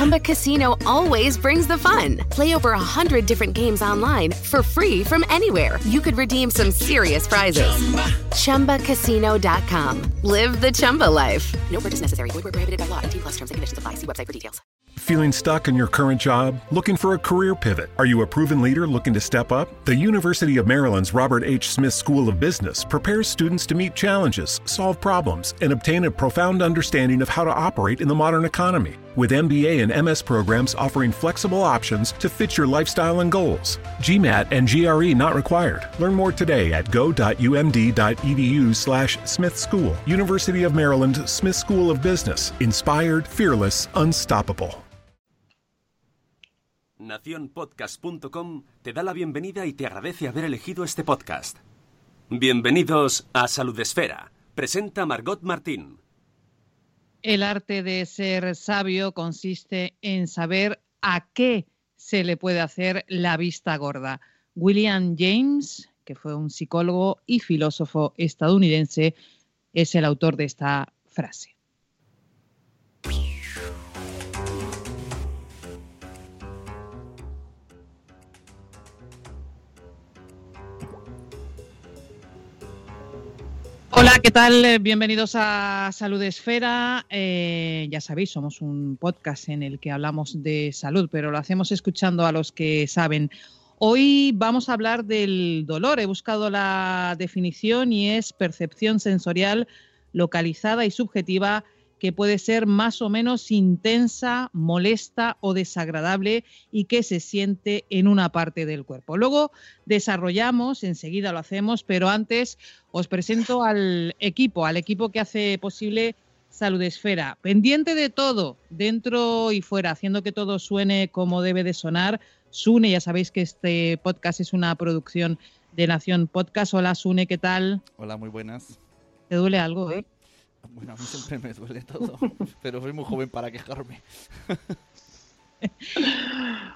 Chumba Casino always brings the fun. Play over a hundred different games online for free from anywhere. You could redeem some serious prizes. Chumba. ChumbaCasino.com. Live the Chumba life. No purchase necessary. Void where prohibited by law. T plus terms and conditions apply. See website for details. Feeling stuck in your current job? Looking for a career pivot? Are you a proven leader looking to step up? The University of Maryland's Robert H. Smith School of Business prepares students to meet challenges, solve problems, and obtain a profound understanding of how to operate in the modern economy. With MBA and MS programs offering flexible options to fit your lifestyle and goals. GMAT and GRE not required. Learn more today at go.umd.edu slash Smith School. University of Maryland Smith School of Business. Inspired, fearless, unstoppable. Naciónpodcast.com te da la bienvenida y te agradece haber elegido este podcast. Bienvenidos a Salud Esfera. Presenta Margot Martín. El arte de ser sabio consiste en saber a qué se le puede hacer la vista gorda. William James, que fue un psicólogo y filósofo estadounidense, es el autor de esta frase. Hola, ¿qué tal? Eh, Bienvenidos a Salud Esfera. Eh, ya sabéis, somos un podcast en el que hablamos de salud, pero lo hacemos escuchando a los que saben. Hoy vamos a hablar del dolor. He buscado la definición y es percepción sensorial localizada y subjetiva que puede ser más o menos intensa, molesta o desagradable y que se siente en una parte del cuerpo. Luego desarrollamos, enseguida lo hacemos, pero antes os presento al equipo, al equipo que hace posible Salud Esfera, pendiente de todo, dentro y fuera, haciendo que todo suene como debe de sonar. Sune, ya sabéis que este podcast es una producción de Nación Podcast. Hola Sune, ¿qué tal? Hola, muy buenas. ¿Te duele algo, eh? Bueno, a mí siempre me duele todo, pero soy muy joven para quejarme.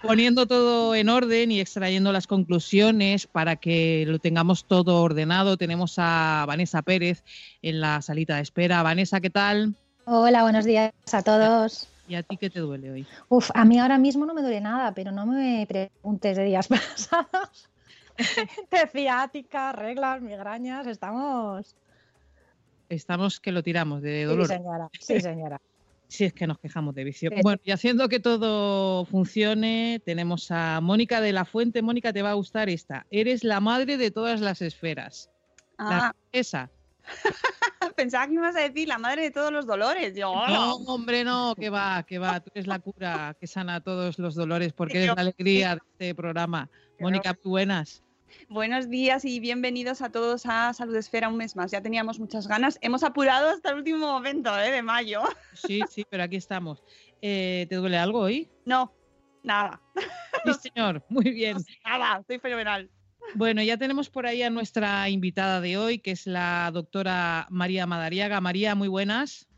Poniendo todo en orden y extrayendo las conclusiones para que lo tengamos todo ordenado, tenemos a Vanessa Pérez en la salita de espera. Vanessa, ¿qué tal? Hola, buenos días a todos. ¿Y a ti qué te duele hoy? Uf, a mí ahora mismo no me duele nada, pero no me preguntes de días pasados. de ciática, reglas, migrañas, estamos... Estamos que lo tiramos de dolor. Sí, señora. Sí, señora. Si es que nos quejamos de vicio. Sí. Bueno, y haciendo que todo funcione, tenemos a Mónica de la Fuente. Mónica, te va a gustar esta. Eres la madre de todas las esferas. La Ah, esa. pensaba que me ibas a decir la madre de todos los dolores. Yo, No, hola. hombre, no, que va, que va. Tú eres la cura que sana todos los dolores porque eres la alegría de este programa. Mónica, muy buenas. Buenos días y bienvenidos a todos a Salud Esfera un mes más. Ya teníamos muchas ganas. Hemos apurado hasta el último momento ¿eh? de mayo. Sí, sí, pero aquí estamos. Eh, ¿Te duele algo hoy? No, nada. Sí, señor. Muy bien. Nada, estoy fenomenal. Bueno, ya tenemos por ahí a nuestra invitada de hoy, que es la doctora María Madariaga. María, muy buenas.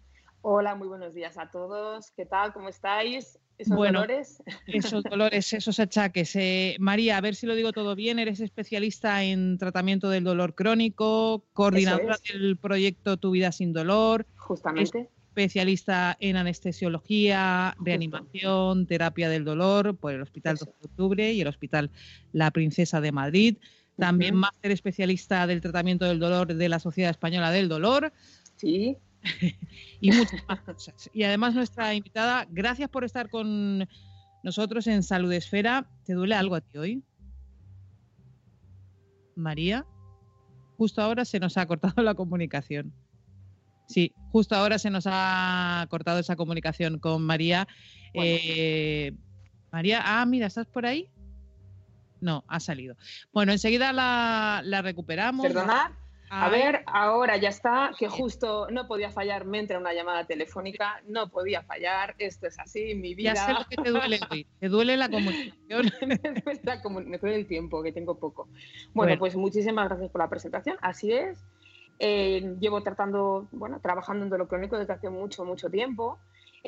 Hola, muy buenos días a todos. ¿Qué tal? ¿Cómo estáis? ¿Esos Bueno. dolores? Esos dolores, esos achaques. Eh, María, a ver si lo digo todo bien. Eres especialista en tratamiento del dolor crónico, coordinadora es. del proyecto Tu Vida Sin Dolor, Justamente. especialista en anestesiología, Justo. reanimación, terapia del dolor por el Hospital Eso 12 de Octubre y el Hospital La Princesa de Madrid. También máster especialista del tratamiento del dolor de la Sociedad Española del Dolor Sí. y muchas más cosas. Y además nuestra invitada, gracias por estar con nosotros en Salud Esfera. ¿Te duele algo a ti hoy? María, justo ahora se nos ha cortado la comunicación. Sí, justo ahora se nos ha cortado esa comunicación con María. Bueno. Eh, María, ah, mira, ¿estás por ahí? No, ha salido. Bueno, enseguida la, la recuperamos. Perdonad. A ver, ahora ya está, que justo no podía fallar, me entra una llamada telefónica, no podía fallar, esto es así, mi vida. Ya sé lo que te duele hoy. Te duele la comunicación. me, duele el tiempo, que tengo poco. Bueno, Bueno. pues muchísimas gracias por la presentación, así es. Eh, llevo tratando, bueno, trabajando en dolor crónico desde hace mucho, mucho tiempo.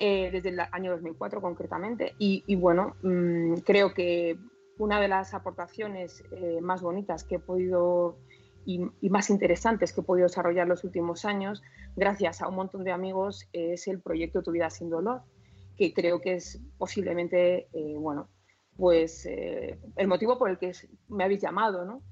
eh, desde el año 2004 concretamente. Y, bueno, mm, creo que una de las aportaciones eh, más bonitas que he podido y, más interesantes que he podido desarrollar los últimos años, gracias a un montón de amigos, es el proyecto Tu vida sin dolor, que creo que es posiblemente, eh, bueno, pues el motivo por el que me habéis llamado, ¿no?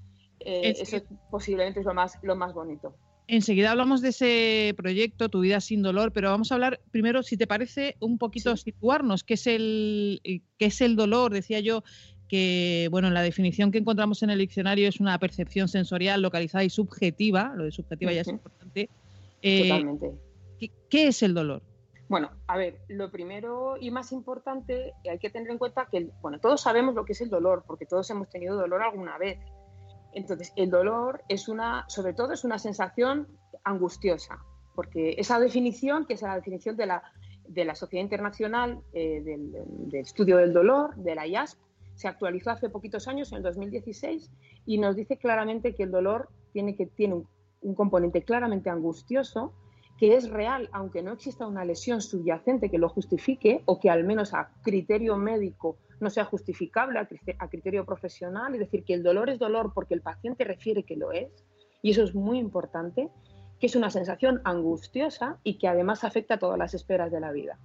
eso posiblemente es lo más, lo más bonito. Enseguida hablamos de ese proyecto, Tu vida sin dolor, pero vamos a hablar primero, si te parece, un poquito situarnos, qué es el qué es el dolor. Decía yo que, bueno, la definición que encontramos en el diccionario es una percepción sensorial localizada y subjetiva. Lo de subjetiva ya es importante. Eh, Totalmente. ¿qué, es el dolor? Bueno, a ver, lo primero y más importante, hay que tener en cuenta que, bueno, todos sabemos lo que es el dolor, porque todos hemos tenido dolor alguna vez. Entonces, el dolor es una, sobre todo, es una sensación angustiosa, porque esa definición, que es la definición de la, de la Sociedad Internacional eh, del, Estudio del Dolor, de la IASP, se actualizó hace poquitos años, en el 2016, y nos dice claramente que el dolor tiene, que, tiene un componente claramente angustioso, que es real, aunque no exista una lesión subyacente que lo justifique, o que al menos a criterio médico no sea justificable a criterio profesional, es decir, que el dolor es dolor porque el paciente refiere que lo es, y eso es muy importante, que es una sensación angustiosa y que además afecta a todas las esferas de la vida.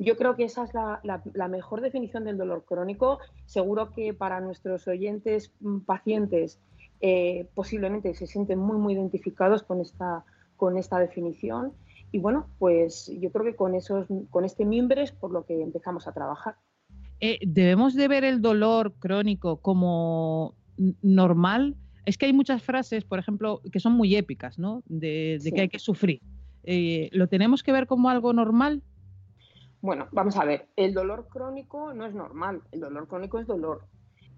Yo creo que esa es la, mejor definición del dolor crónico. Seguro que para nuestros oyentes mm, pacientes eh, posiblemente se sienten muy, muy identificados con esta, con esta definición. Y bueno, pues yo creo que con, esos, con este mimbre es por lo que empezamos a trabajar. Eh, ¿debemos de ver el dolor crónico como normal? Es que hay muchas frases, por ejemplo, que son muy épicas, ¿no? De, que hay que sufrir. Eh, ¿Lo tenemos que ver como algo normal? Bueno, vamos a ver, el dolor crónico no es normal, el dolor crónico es dolor.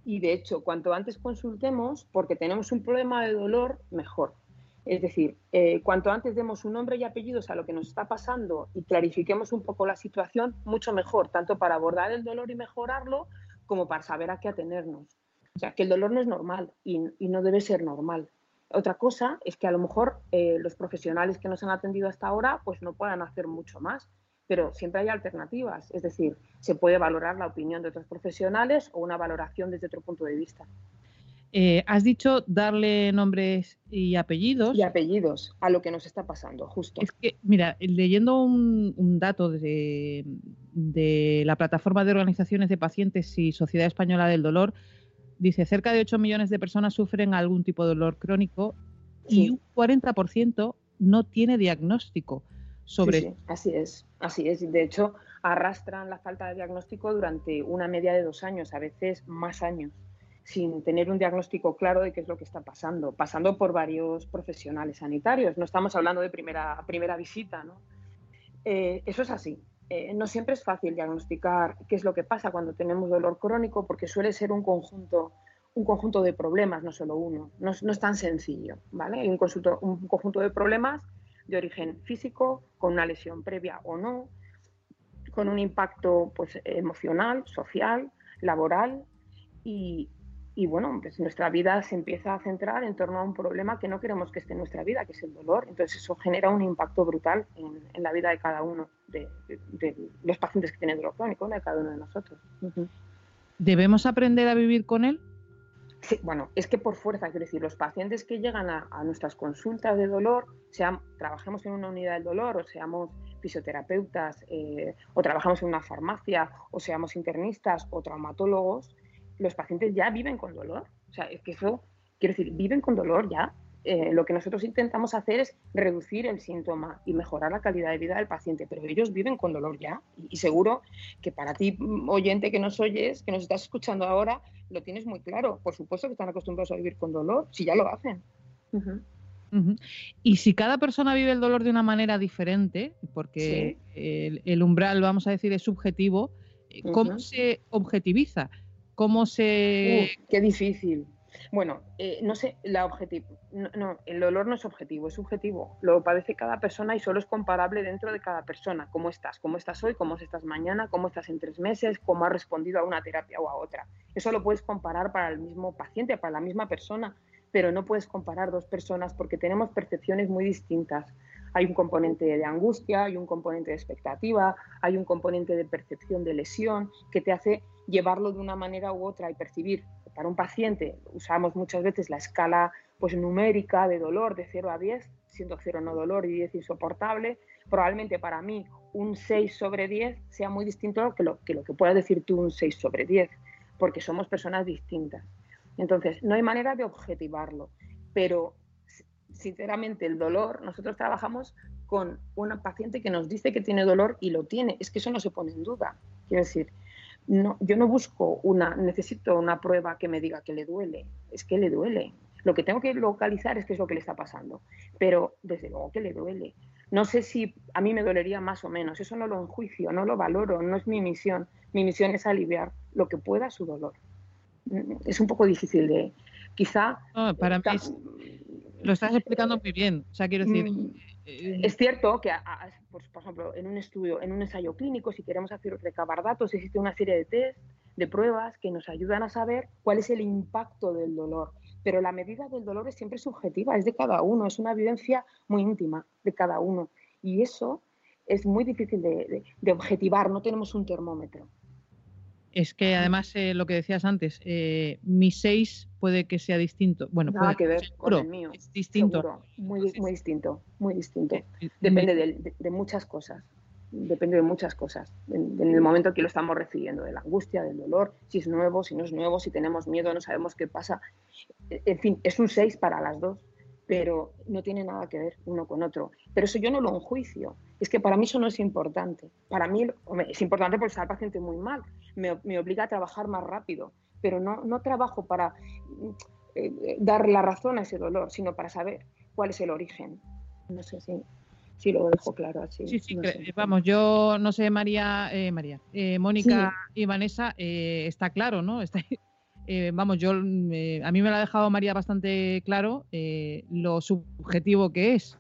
Y de hecho, cuanto antes consultemos, porque tenemos un problema de dolor, mejor. Es decir, eh, cuanto antes demos un nombre y apellidos a lo que nos está pasando y clarifiquemos un poco la situación, mucho mejor, tanto para abordar el dolor y mejorarlo, como para saber a qué atenernos. O sea, que el dolor no es normal y, no debe ser normal. Otra cosa es que a lo mejor eh, los profesionales que nos han atendido hasta ahora pues no puedan hacer mucho más, pero siempre hay alternativas. Es decir, se puede valorar la opinión de otros profesionales o una valoración desde otro punto de vista. Eh, has dicho darle nombres y apellidos. Y apellidos a lo que nos está pasando, justo. Es que, mira, leyendo un, dato de, la plataforma de organizaciones de pacientes y Sociedad Española del Dolor, dice cerca de 8 millones de personas sufren algún tipo de dolor crónico y un 40% no tiene diagnóstico sobre. Sí, así es, así es. De hecho, arrastran la falta de diagnóstico durante una media de dos años, a veces más años sin tener un diagnóstico claro de qué es lo que está pasando, pasando por varios profesionales sanitarios. No estamos hablando de primera, primera visita. ¿no? Eh, eso es así. Eh, no siempre es fácil diagnosticar qué es lo que pasa cuando tenemos dolor crónico porque suele ser un conjunto, un conjunto de problemas, no solo uno. No, es tan sencillo. ¿vale? Hay un, un conjunto de problemas de origen físico, con una lesión previa o no, con un impacto pues, emocional, social, laboral y, y bueno, pues nuestra vida se empieza a centrar en torno a un problema que no queremos que esté en nuestra vida, que es el dolor. Entonces eso genera un impacto brutal en, la vida de cada uno, de, los pacientes que tienen dolor crónico, de cada uno de nosotros. ¿Debemos aprender a vivir con él? Sí, bueno, es que por fuerza, quiero decir, los pacientes que llegan a, nuestras consultas de dolor, sea, trabajemos en una unidad del dolor o seamos fisioterapeutas eh, o trabajamos en una farmacia o seamos internistas o traumatólogos, los pacientes ya viven con dolor. O sea, es que eso, quiero decir, viven con dolor ya. Eh, lo que nosotros intentamos hacer es reducir el síntoma y mejorar la calidad de vida del paciente, pero ellos viven con dolor ya. Y, seguro que para ti, oyente que nos oyes, que nos estás escuchando ahora, lo tienes muy claro. Por supuesto que están acostumbrados a vivir con dolor, si ya lo hacen. Y si cada persona vive el dolor de una manera diferente, porque el, umbral, vamos a decir, es subjetivo, ¿cómo se objetiviza? ¿Cómo se...? qué difícil. Bueno, eh, no sé, la objetivo, no, el dolor no es objetivo, es subjetivo. Lo padece cada persona y solo es comparable dentro de cada persona. ¿Cómo estás? ¿Cómo estás hoy? ¿Cómo estás mañana? ¿Cómo estás en tres meses? ¿Cómo has respondido a una terapia o a otra? Eso lo puedes comparar para el mismo paciente, para la misma persona, pero no puedes comparar dos personas porque tenemos percepciones muy distintas. Hay un componente de angustia, hay un componente de expectativa, hay un componente de percepción de lesión que te hace llevarlo de una manera u otra y percibir. Para un paciente usamos muchas veces la escala pues, numérica de dolor de 0 a 10, siendo 0 no dolor y 10 insoportable. Probablemente para mí un 6 sobre 10 sea muy distinto que lo que, lo que pueda decir tú un 6 sobre 10, porque somos personas distintas. Entonces, no hay manera de objetivarlo, pero sinceramente el dolor, nosotros trabajamos con una paciente que nos dice que tiene dolor y lo tiene, es que eso no se pone en duda. Quiero decir, no, yo no busco una, necesito una prueba que me diga que le duele, es que le duele. Lo que tengo que localizar es qué es lo que le está pasando, pero desde luego que le duele. No sé si a mí me dolería más o menos, eso no lo enjuicio, no lo valoro, no es mi misión. Mi misión es aliviar lo que pueda su dolor. Mm, es un poco difícil de, quizá... para mí lo estás explicando muy bien, o sea, quiero decir... Es cierto que, por ejemplo, en un estudio, en un ensayo clínico, si queremos hacer recabar datos, existe una serie de test, de pruebas que nos ayudan a saber cuál es el impacto del dolor. Pero la medida del dolor es siempre subjetiva, es de cada uno, es una vivencia muy íntima de cada uno. Y eso es muy difícil de, objetivar, no tenemos un termómetro. Es que además eh, lo que decías antes, eh, mi 6 puede que sea distinto. Bueno, Nada que ver con el mío. Es distinto. Muy, muy distinto, muy distinto. Depende de, muchas cosas. Depende de muchas cosas. En, el momento que lo estamos recibiendo, de la angustia, del dolor, si es nuevo, si no es nuevo, si tenemos miedo, no sabemos qué pasa. En fin, es un 6 para las dos, pero no tiene nada que ver uno con otro. Pero eso yo no lo enjuicio. Es que para mí eso no es importante. Para mí es importante porque está el paciente muy mal. Me, me obliga a trabajar más rápido pero no, no trabajo para eh, dar la razón a ese dolor, sino para saber cuál es el origen. No sé si, si lo dejo claro así. Sí, sí, vamos, yo no sé, María, eh, María, eh, Mónica y Vanessa, está claro, ¿no? Está, vamos, yo a mí me lo ha dejado María bastante claro lo subjetivo que es.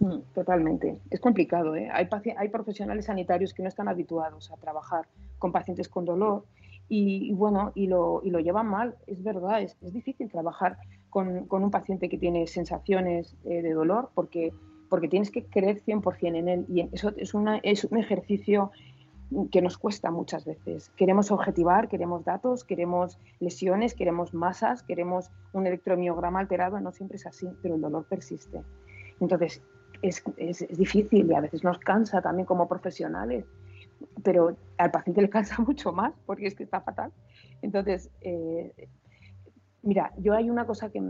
Mm, totalmente. Es complicado. ¿eh? Hay, hay profesionales sanitarios que no están habituados a trabajar con pacientes con dolor y, bueno, y lo, y lo llevan mal, es verdad, es, es difícil trabajar con, con, un paciente que tiene sensaciones eh, de dolor porque, porque tienes que creer 100% en él y eso es, una, es un ejercicio que nos cuesta muchas veces. Queremos objetivar, queremos datos, queremos lesiones, queremos masas, queremos un electromiograma alterado, no siempre es así, pero el dolor persiste. Entonces, es, es, es difícil y a veces nos cansa también como profesionales pero al paciente le cansa mucho más porque es que está fatal. Entonces, eh, mira, yo hay una cosa que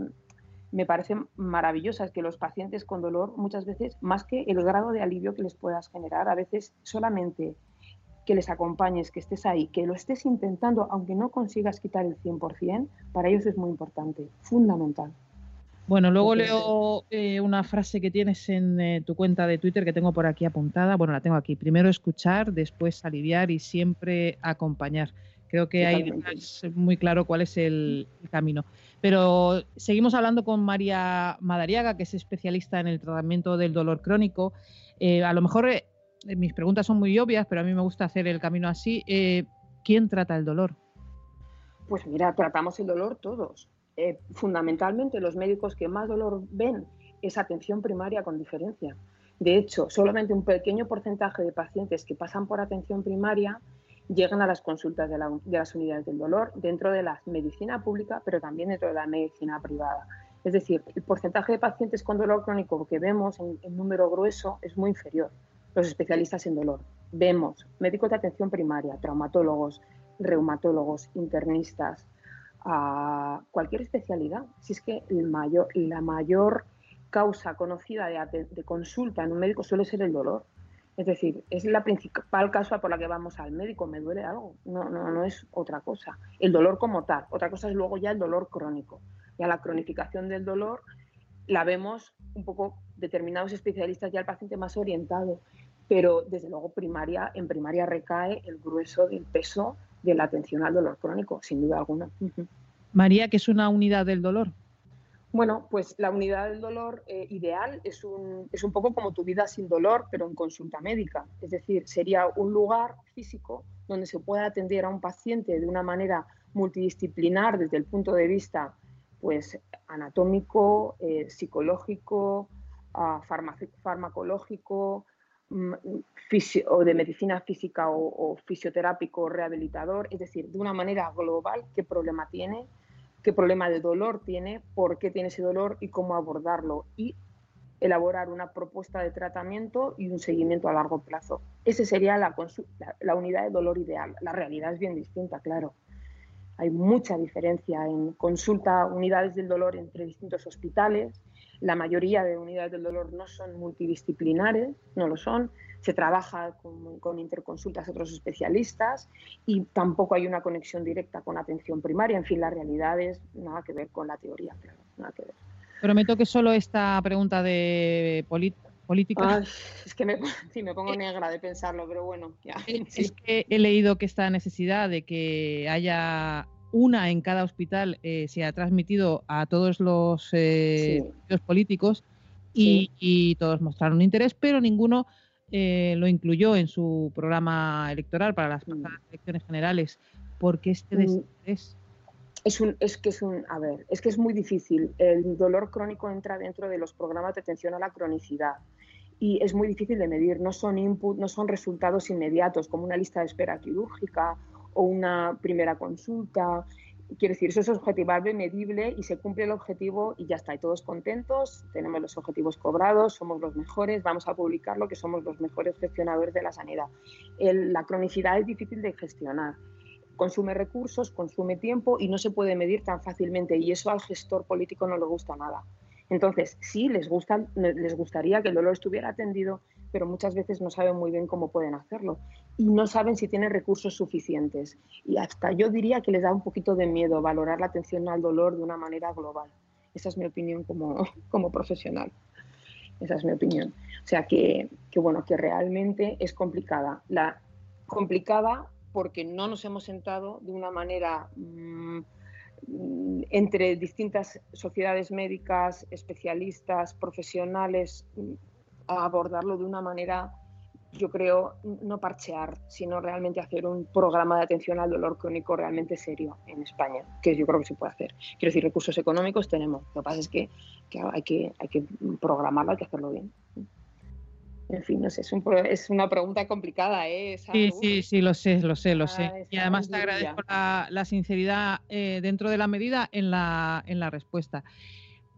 me parece maravillosa, es que los pacientes con dolor muchas veces, más que el grado de alivio que les puedas generar, a veces solamente que les acompañes, que estés ahí, que lo estés intentando, aunque no consigas quitar el 100%, para ellos es muy importante, fundamental. Bueno, luego leo eh, una frase que tienes en eh, tu cuenta de Twitter que tengo por aquí apuntada. Bueno, la tengo aquí. Primero escuchar, después aliviar y siempre acompañar. Creo que hay es muy claro cuál es el, camino. Pero seguimos hablando con María Madariaga, que es especialista en el tratamiento del dolor crónico. Eh, a lo mejor mis preguntas son muy obvias, pero a mí me gusta hacer el camino así. ¿Quién trata el dolor? Pues mira, tratamos el dolor todos eh, fundamentalmente los médicos que más dolor ven es atención primaria con diferencia. De hecho, solamente un pequeño porcentaje de pacientes que pasan por atención primaria llegan a las consultas de, las unidades del dolor dentro de la medicina pública, pero también dentro de la medicina privada. Es decir, el porcentaje de pacientes con dolor crónico que vemos en número grueso es muy inferior. Los especialistas en dolor. Vemos médicos de atención primaria, traumatólogos, reumatólogos, internistas, a cualquier especialidad. Si es que el mayor, la mayor causa conocida de, consulta en un médico suele ser el dolor. Es decir, es la principal causa por la que vamos al médico, me duele algo, no, no, no es otra cosa. El dolor como tal, otra cosa es luego ya el dolor crónico. Ya la cronificación del dolor la vemos un poco determinados especialistas ya el paciente más orientado, pero desde luego primaria, en primaria recae el grueso del peso de la atención al dolor crónico, sin duda alguna. María, ¿qué es una unidad del dolor? Bueno, pues la unidad del dolor eh, ideal es un, es un poco como tu vida sin dolor, pero en consulta médica. Es decir, sería un lugar físico donde se pueda atender a un paciente de una manera multidisciplinar desde el punto de vista pues, anatómico, eh, psicológico, ah, farmacológico o de medicina física o, fisioterápico rehabilitador, es decir, de una manera global qué problema tiene, qué problema de dolor tiene, por qué tiene ese dolor y cómo abordarlo. Y elaborar una propuesta de tratamiento y un seguimiento a largo plazo. Esa sería la, la, unidad de dolor ideal. La realidad es bien distinta, claro. Hay mucha diferencia en consulta unidades del dolor entre distintos hospitales. La mayoría de unidades del dolor no son multidisciplinares, no lo son. Se trabaja con, con interconsultas a otros especialistas y tampoco hay una conexión directa con atención primaria. En fin, la realidad es nada que ver con la teoría, claro, nada que ver. Prometo que solo esta pregunta de política. es que me, sí, me pongo negra de pensarlo, pero bueno, ya. Es que he leído que esta necesidad de que haya una en cada hospital eh, se ha transmitido a todos los, eh, políticos y, todos mostraron interés, pero ninguno eh, lo incluyó en su programa electoral para las mm. elecciones generales. porque este mm. desinterés? Es, un, es que es un, a ver, es que es muy difícil. El dolor crónico entra dentro de los programas de atención a la cronicidad y es muy difícil de medir. No son input, no son resultados inmediatos como una lista de espera quirúrgica o una primera consulta. Quiero decir, eso es objetivable, medible y se cumple el objetivo y ya está. Y todos contentos, tenemos los objetivos cobrados, somos los mejores, vamos a publicarlo que somos los mejores gestionadores de la sanidad. la cronicidad es difícil de gestionar consume recursos, consume tiempo y no se puede medir tan fácilmente y eso al gestor político no le gusta nada. Entonces, sí, les, gusta, les gustaría que el dolor estuviera atendido, pero muchas veces no saben muy bien cómo pueden hacerlo y no saben si tienen recursos suficientes. Y hasta yo diría que les da un poquito de miedo valorar la atención al dolor de una manera global. Esa es mi opinión como, como profesional. Esa es mi opinión. O sea que, que, bueno, que realmente es complicada. La complicada porque no nos hemos sentado de una manera mm, entre distintas sociedades médicas, especialistas, profesionales, mm, a abordarlo de una manera, yo creo, no parchear, sino realmente hacer un programa de atención al dolor crónico realmente serio en España, que yo creo que se puede hacer. Quiero decir, recursos económicos tenemos, lo que pasa es que, hay, que hay que programarlo, hay que hacerlo bien. En fin, no sé, es, es una pregunta complicada, ¿eh? sí, sí, sí, lo sé, lo sé, lo sé. Y además te agradezco la, sinceridad eh, dentro de la medida en la, en la respuesta.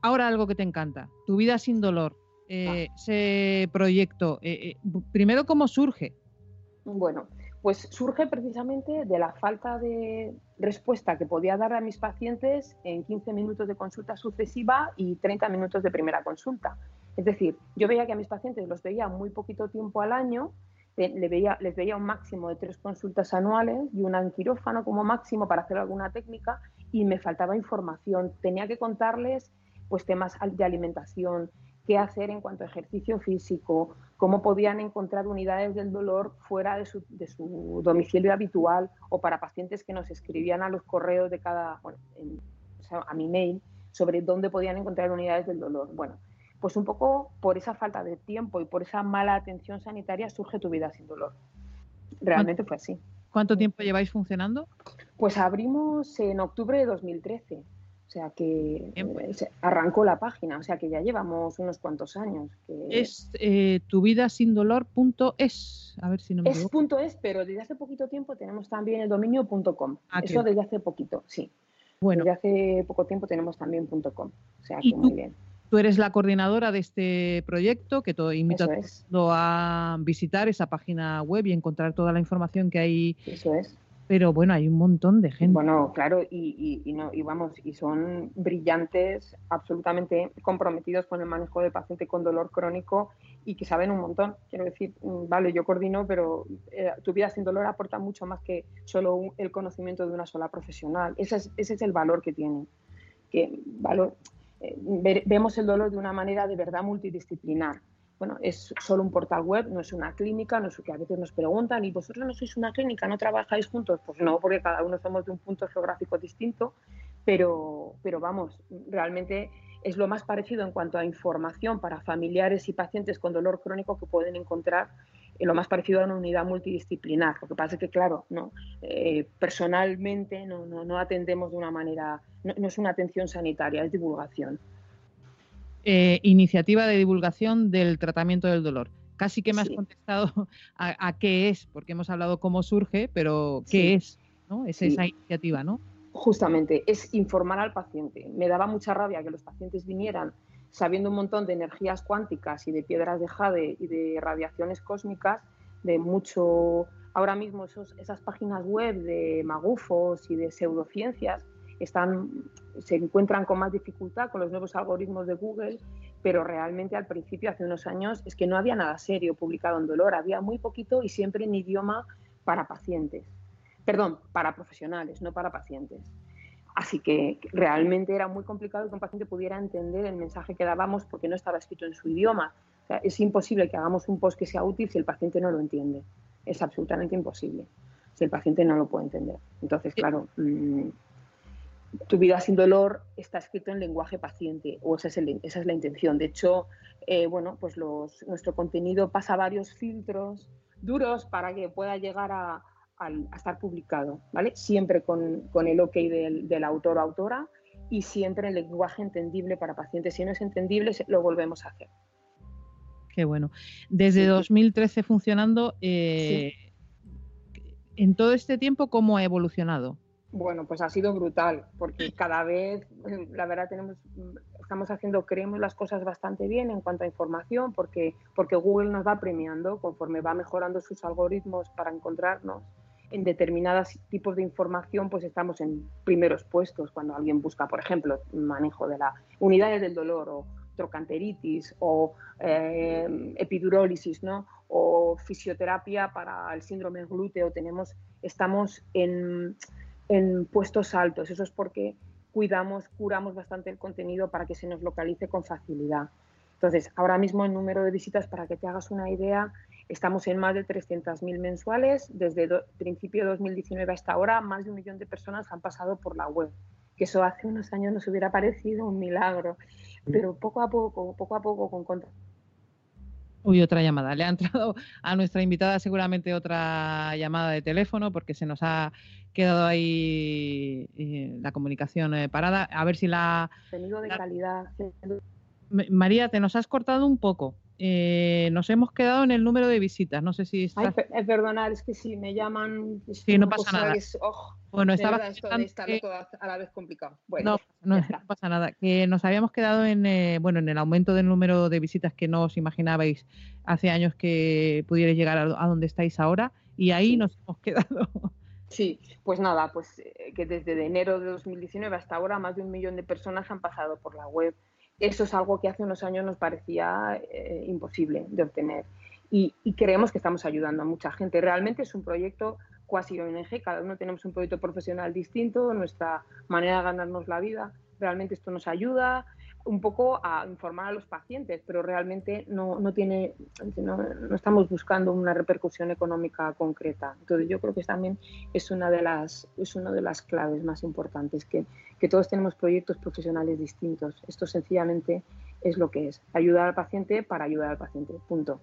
Ahora algo que te encanta, tu vida sin dolor, eh, ese proyecto, eh, primero, ¿cómo surge? Bueno, pues surge precisamente de la falta de respuesta que podía dar a mis pacientes en 15 minutos de consulta sucesiva y 30 minutos de primera consulta. Es decir, yo veía que a mis pacientes los veía muy poquito tiempo al año, les veía un máximo de tres consultas anuales y una en quirófano como máximo para hacer alguna técnica y me faltaba información. Tenía que contarles pues temas de alimentación, qué hacer en cuanto a ejercicio físico, cómo podían encontrar unidades del dolor fuera de su, domicilio habitual o para pacientes que nos escribían a los correos de cada, bueno, a mi mail sobre dónde podían encontrar unidades del dolor. Bueno, pues un poco por esa falta de tiempo y por esa mala atención sanitaria surge tu vida sin dolor. Realmente fue así. ¿Cuánto tiempo lleváis funcionando? Pues abrimos en octubre de 2013. O sea que pues. eh, arrancó la página, o sea que ya llevamos unos cuantos años. Es eh, tu vida sin dolor.es. A ver si no me Es punto es, pero desde hace poquito tiempo tenemos también el dominio .com. Ah, Eso desde hace poquito, sí. Bueno. Desde hace poco tiempo tenemos también .com. O sea que muy bien. Tú eres la coordinadora de este proyecto, que todo invito a visitar esa página web y encontrar toda la información que hay. Eso es. Pero bueno, hay un montón de gente. Bueno, claro, y, y, no, y vamos, y son brillantes, absolutamente comprometidos con el manejo del paciente con dolor crónico y que saben un montón. Quiero decir, mm, vale, yo coordino, pero eh, tu vida sin dolor aporta mucho más que solo el conocimiento de una sola profesional. Ese es, ese es el valor que tiene. Que valor, eh, vemos el dolor de una manera de verdad multidisciplinar. Bueno, es solo un portal web, no es una clínica, no es que a veces nos preguntan, ¿y vosotros no sois una clínica, no trabajáis juntos? Pues no, porque cada uno somos de un punto geográfico distinto, pero, pero vamos, realmente es lo más parecido en cuanto a información para familiares y pacientes con dolor crónico que pueden encontrar lo más parecido a una unidad multidisciplinar. Lo que pasa es que, claro, no eh, personalmente no, no, no, atendemos de una manera, no, es una atención sanitaria, es divulgación. Eh, iniciativa de divulgación del tratamiento del dolor. Casi que me has Sí. contestado a, a qué es, porque hemos hablado cómo surge, pero qué Sí. es, ¿no? Es Sí. esa iniciativa, ¿no? Justamente, es informar al paciente. Me daba mucha rabia que los pacientes vinieran sabiendo un montón de energías cuánticas y de piedras de jade y de radiaciones cósmicas, de mucho... Ahora mismo esos, esas páginas web de magufos y de pseudociencias están, se encuentran con más dificultad con los nuevos algoritmos de Google, pero realmente al principio, hace unos años, es que no había nada serio publicado en dolor, había muy poquito y siempre en idioma para pacientes. Perdón, para profesionales, no para pacientes. Así que realmente era muy complicado que un paciente pudiera entender el mensaje que dábamos porque no estaba escrito en su idioma. O sea, es imposible que hagamos un post que sea útil si el paciente no lo entiende. Es absolutamente imposible si el paciente no lo puede entender. Entonces, claro, mmm, tu vida sin dolor está escrito en lenguaje paciente o esa es, el, esa es la intención. De hecho, eh, bueno, pues los, nuestro contenido pasa varios filtros duros para que pueda llegar a, a, a estar publicado, ¿vale? Siempre con, con el ok del, del, autor o autora y siempre en lenguaje entendible para pacientes. Si no es entendible, lo volvemos a hacer. Qué bueno. Desde sí. 2013 funcionando, eh, sí. en todo este tiempo, ¿cómo ha evolucionado? Bueno, pues ha sido brutal, porque cada vez, la verdad, tenemos, estamos haciendo, creemos las cosas bastante bien en cuanto a información, porque, porque Google nos va premiando conforme va mejorando sus algoritmos para encontrarnos en determinados tipos de información, pues estamos en primeros puestos cuando alguien busca, por ejemplo, manejo de las unidades del dolor o trocanteritis o eh, epidurólisis, ¿no? O fisioterapia para el síndrome glúteo. Tenemos, estamos en en puestos altos. Eso es porque cuidamos, curamos bastante el contenido para que se nos localice con facilidad. Entonces, ahora mismo el número de visitas, para que te hagas una idea, estamos en más de 300.000 mensuales. Desde do, principio de 2019 hasta ahora, más de un millón de personas han pasado por la web. Que eso hace unos años nos hubiera parecido un milagro. Pero poco a poco, poco a poco, con contra Uy, otra llamada. Le ha entrado a nuestra invitada seguramente otra llamada de teléfono porque se nos ha quedado ahí eh, la comunicación eh, parada. A ver si la... De la... calidad. María, te nos has cortado un poco. Eh, nos hemos quedado en el número de visitas. No sé si estás... Ay, per perdonar, es que si me llaman... Es sí, no pasa nada. Es, oh, bueno, estaba verdad, esto de estarlo todo a la vez complicado. Bueno, no, no, no, pasa nada. Que nos habíamos quedado en, eh, bueno, en el aumento del número de visitas que no os imaginabais hace años que pudierais llegar a, a donde estáis ahora y ahí sí. nos hemos quedado. Sí, pues nada, pues eh, que desde enero de 2019 hasta ahora más de un millón de personas han pasado por la web. Eso es algo que hace unos años nos parecía eh, imposible de obtener. Y, y, creemos que estamos ayudando a mucha gente. Realmente es un proyecto cuasi ONG, cada uno tenemos un proyecto profesional distinto, nuestra manera de ganarnos la vida. Realmente esto nos ayuda un poco a informar a los pacientes, pero realmente no, no tiene, no, no, estamos buscando una repercusión económica concreta. Entonces yo creo que también es una de las, es una de las claves más importantes, que, que todos tenemos proyectos profesionales distintos. Esto sencillamente es lo que es, ayudar al paciente para ayudar al paciente, punto.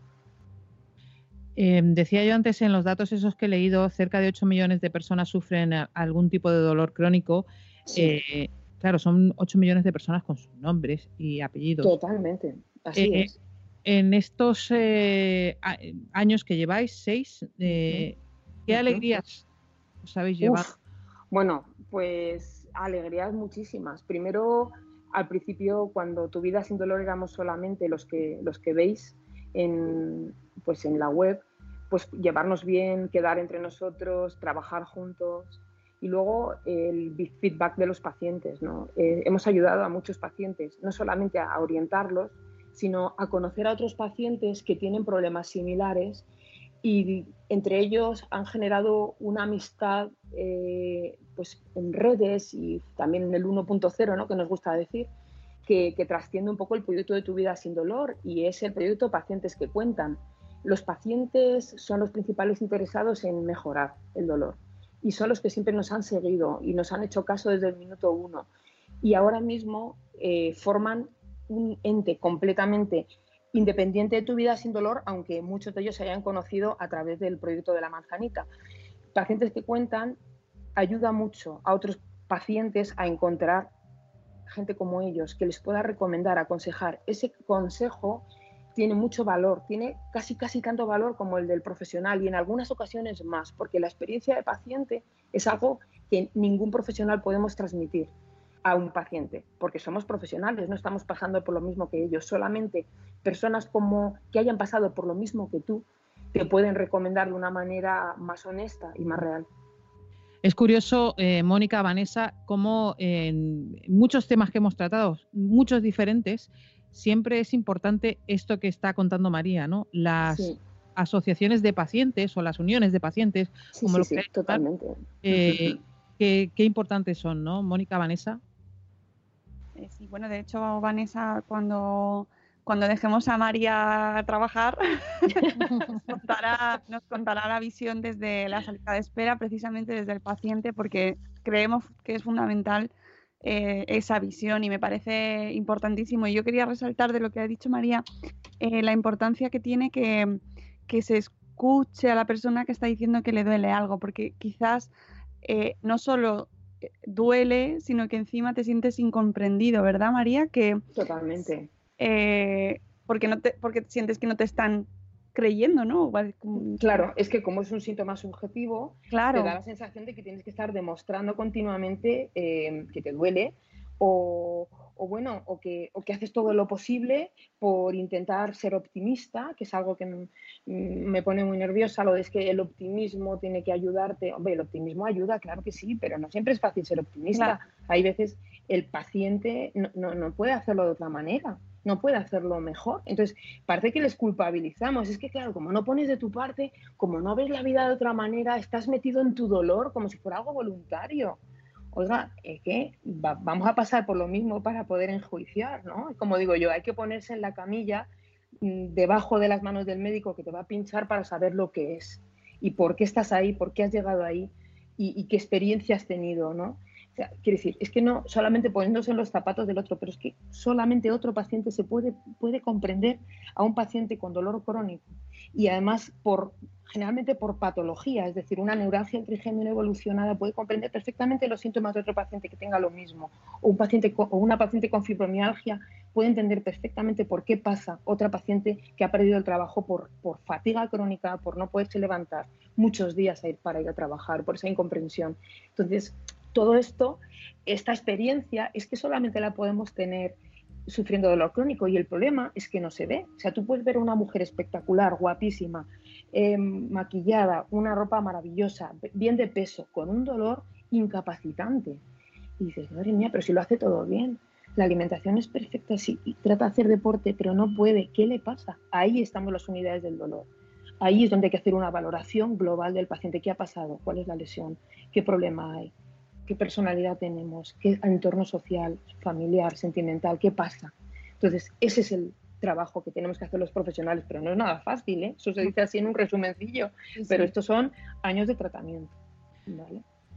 Eh, decía yo antes en los datos esos que he leído, cerca de 8 millones de personas sufren algún tipo de dolor crónico. Sí. Eh, claro, son 8 millones de personas con sus nombres y apellidos. Totalmente, así eh, es. En estos años que lleváis, seis, -huh. ¿qué uh -huh. alegrías os habéis llevado? Uf, bueno, pues alegrías muchísimas. Primero, al principio, cuando tu vida sin dolor éramos solamente los que, los que veis en, pues en la web, pues llevarnos bien, quedar entre nosotros, trabajar juntos y luego el feedback de los pacientes. ¿no? Eh, hemos ayudado a muchos pacientes, no solamente a orientarlos, sino a conocer a otros pacientes que tienen problemas similares y entre ellos han generado una amistad eh, pues en redes y también en el 1.0, ¿no? que nos gusta decir, que, que trasciende un poco el proyecto de tu vida sin dolor y es el proyecto Pacientes que Cuentan. Los pacientes son los principales interesados en mejorar el dolor y son los que siempre nos han seguido y nos han hecho caso desde el minuto uno. Y ahora mismo eh, forman un ente completamente independiente de tu vida sin dolor, aunque muchos de ellos se hayan conocido a través del proyecto de la manzanita. Pacientes que cuentan ayuda mucho a otros pacientes a encontrar gente como ellos, que les pueda recomendar, aconsejar, ese consejo tiene mucho valor, tiene casi casi tanto valor como el del profesional y en algunas ocasiones más, porque la experiencia de paciente es algo que ningún profesional podemos transmitir a un paciente, porque somos profesionales, no estamos pasando por lo mismo que ellos, solamente personas como que hayan pasado por lo mismo que tú te pueden recomendar de una manera más honesta y más real. Es curioso, eh, Mónica, Vanessa, cómo en muchos temas que hemos tratado, muchos diferentes, siempre es importante esto que está contando María, ¿no? Las asociaciones de pacientes o las uniones de pacientes, como lo que totalmente. Eh, qué, importantes son, ¿no? Mónica, Vanessa. Eh, sí, bueno, de hecho, Vanessa, cuando, cuando dejemos a María trabajar, nos, contará, nos contará la visión desde la salida de espera, precisamente desde el paciente, porque creemos que es fundamental eh, esa visión y me parece importantísimo. Y yo quería resaltar de lo que ha dicho María eh, la importancia que tiene que, se escuche a la persona que está diciendo que le duele algo, porque quizás eh, no solo duele, sino que encima te sientes incomprendido, ¿verdad, María? Que, Totalmente. porque, no te, porque sientes que no te están creyendo, ¿no? Claro, es que como es un síntoma subjetivo, te da la sensación de que tienes que estar demostrando continuamente eh, que te duele o, bueno, o que, o que, haces todo lo posible por intentar ser optimista, que es algo que me pone muy nerviosa, lo de es que el optimismo tiene que ayudarte. Hombre, el optimismo ayuda, claro que sí, pero no siempre es fácil ser optimista. Hay veces el paciente no, no puede hacerlo de otra manera no puede hacerlo mejor. Entonces, parece que les culpabilizamos. Es que, claro, como no pones de tu parte, como no ves la vida de otra manera, estás metido en tu dolor como si fuera algo voluntario. Oiga, es que vamos a pasar por lo mismo para poder enjuiciar, ¿no? Como digo yo, hay que ponerse en la camilla mm, debajo de las manos del médico que te va a pinchar para saber lo que es y por qué estás ahí, por qué has llegado ahí y, y qué experiencia has tenido, ¿no? Quiere decir, es que no solamente poniéndose en los zapatos del otro, pero es que solamente otro paciente se puede, puede comprender a un paciente con dolor crónico y además por generalmente por patología, es decir, una neuralgia trigémino evolucionada puede comprender perfectamente los síntomas de otro paciente que tenga lo mismo, o, un paciente o una paciente con fibromialgia puede entender perfectamente por qué pasa otra paciente que ha perdido el trabajo por, por fatiga crónica, por no poderse levantar muchos días a ir para ir a trabajar, por esa incomprensión. Entonces, todo esto, esta experiencia, es que solamente la podemos tener sufriendo dolor crónico y el problema es que no se ve. O sea, tú puedes ver una mujer espectacular, guapísima, em, maquillada, una ropa maravillosa, bien de peso, con un dolor incapacitante. Y dices, madre mía, pero si lo hace todo bien, la alimentación es perfecta, sí, y trata de hacer deporte, pero no puede, ¿qué le pasa? Ahí estamos las unidades del dolor. Ahí es donde hay que hacer una valoración global del paciente. ¿Qué ha pasado? ¿Cuál es la lesión? ¿Qué problema hay? Qué personalidad tenemos, qué entorno social, familiar, sentimental, qué pasa. Entonces, ese es el trabajo que tenemos que hacer los profesionales, pero no es nada fácil, ¿eh? eso se dice así en un resumencillo, pero estos son años de tratamiento.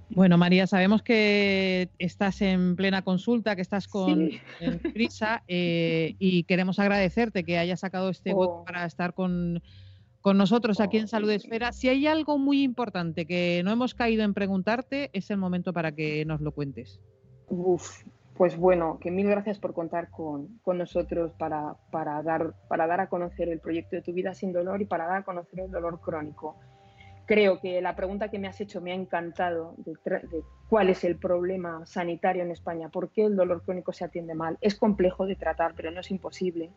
Bueno, María, sabemos que estás en plena consulta, que estás con prisa eh, y queremos agradecerte que hayas sacado este oh. para estar con con nosotros aquí en Salud Esfera. Si hay algo muy importante que no hemos caído en preguntarte, es el momento para que nos lo cuentes. Uf, pues bueno, que mil gracias por contar con, nosotros para, dar, para dar a conocer el proyecto de Tu Vida Sin Dolor y para dar a conocer el dolor crónico. Creo que la pregunta que me has hecho me ha encantado de, de cuál es el problema sanitario en España, por qué el dolor crónico se atiende mal. Es complejo de tratar, pero no es imposible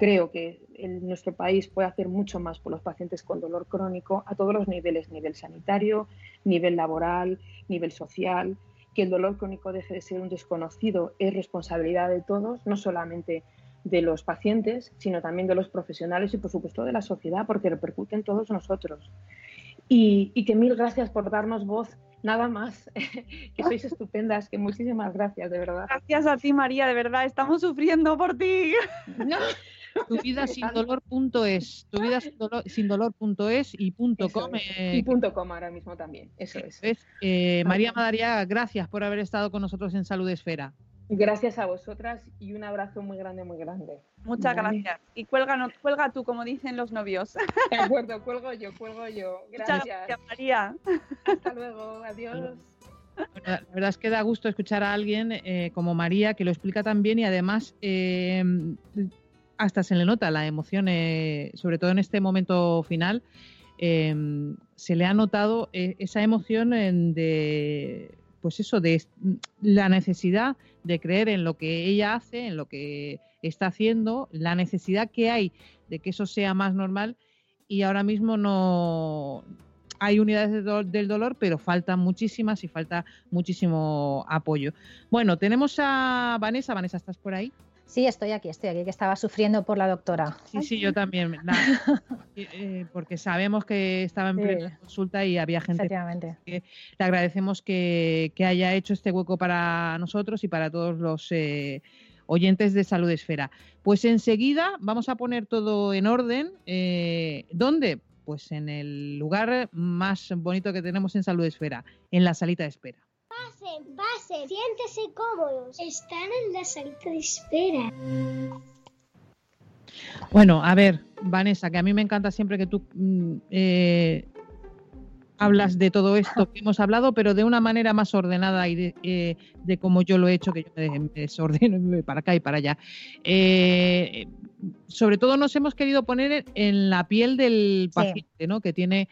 creo que en nuestro país puede hacer mucho más por los pacientes con dolor crónico a todos los niveles, nivel sanitario, nivel laboral, nivel social, que el dolor crónico deje de ser un desconocido es responsabilidad de todos, no solamente de los pacientes, sino también de los profesionales y por supuesto de la sociedad, porque repercute en todos nosotros. Y, y que mil gracias por darnos voz nada más, que sois estupendas, que muchísimas gracias, de verdad. Gracias a ti, María, de verdad, estamos sufriendo por ti. No. Tu vida sin dolor.es, tu vida sin dolor.es y punto com. Eh, y punto com ahora mismo también, eso es. Eh, María Madariaga, gracias por haber estado con nosotros en Salud Esfera. Gracias a vosotras y un abrazo muy grande, muy grande. Muchas gracias. Y cuelga, no, cuelga tú, como dicen los novios. De acuerdo, cuelgo yo, cuelgo yo. Gracias. Muchas gracias, María. Hasta luego, adiós. la verdad es que da gusto escuchar a alguien eh, como María que lo explica tan bien y además eh, hasta se le nota la emoción, eh, sobre todo en este momento final, se le ha notado esa emoción de, pues eso, de la necesidad de creer en lo que ella hace, en lo que está haciendo, la necesidad que hay de que eso sea más normal y ahora mismo no hay unidades del dolor, pero faltan muchísimas y falta muchísimo apoyo. Bueno, tenemos a Vanessa. Vanessa, ¿estás por ahí? Sí, estoy aquí, estoy aquí, que estaba sufriendo por la doctora. Sí, sí, yo también. Eh, porque sabemos que estaba en plena consulta y había gente que le agradecemos que, haya hecho este hueco para nosotros y para todos los eh, oyentes de Salud Esfera. Pues enseguida vamos a poner todo en orden. Eh, ¿Dónde? Pues en el lugar más bonito que tenemos en Salud Esfera, en la salita de espera. Pasen, pasen, siéntese cómodos. Están en la salita de espera. Bueno, a ver, Vanessa, que a mí me encanta siempre que tú mm, eh, hablas de todo esto que hemos hablado, pero de una manera más ordenada y de, eh, de como yo lo he hecho, que yo me desordeno para acá y para allá. Eh, sobre todo nos hemos querido poner en la piel del paciente, ¿no? Que tiene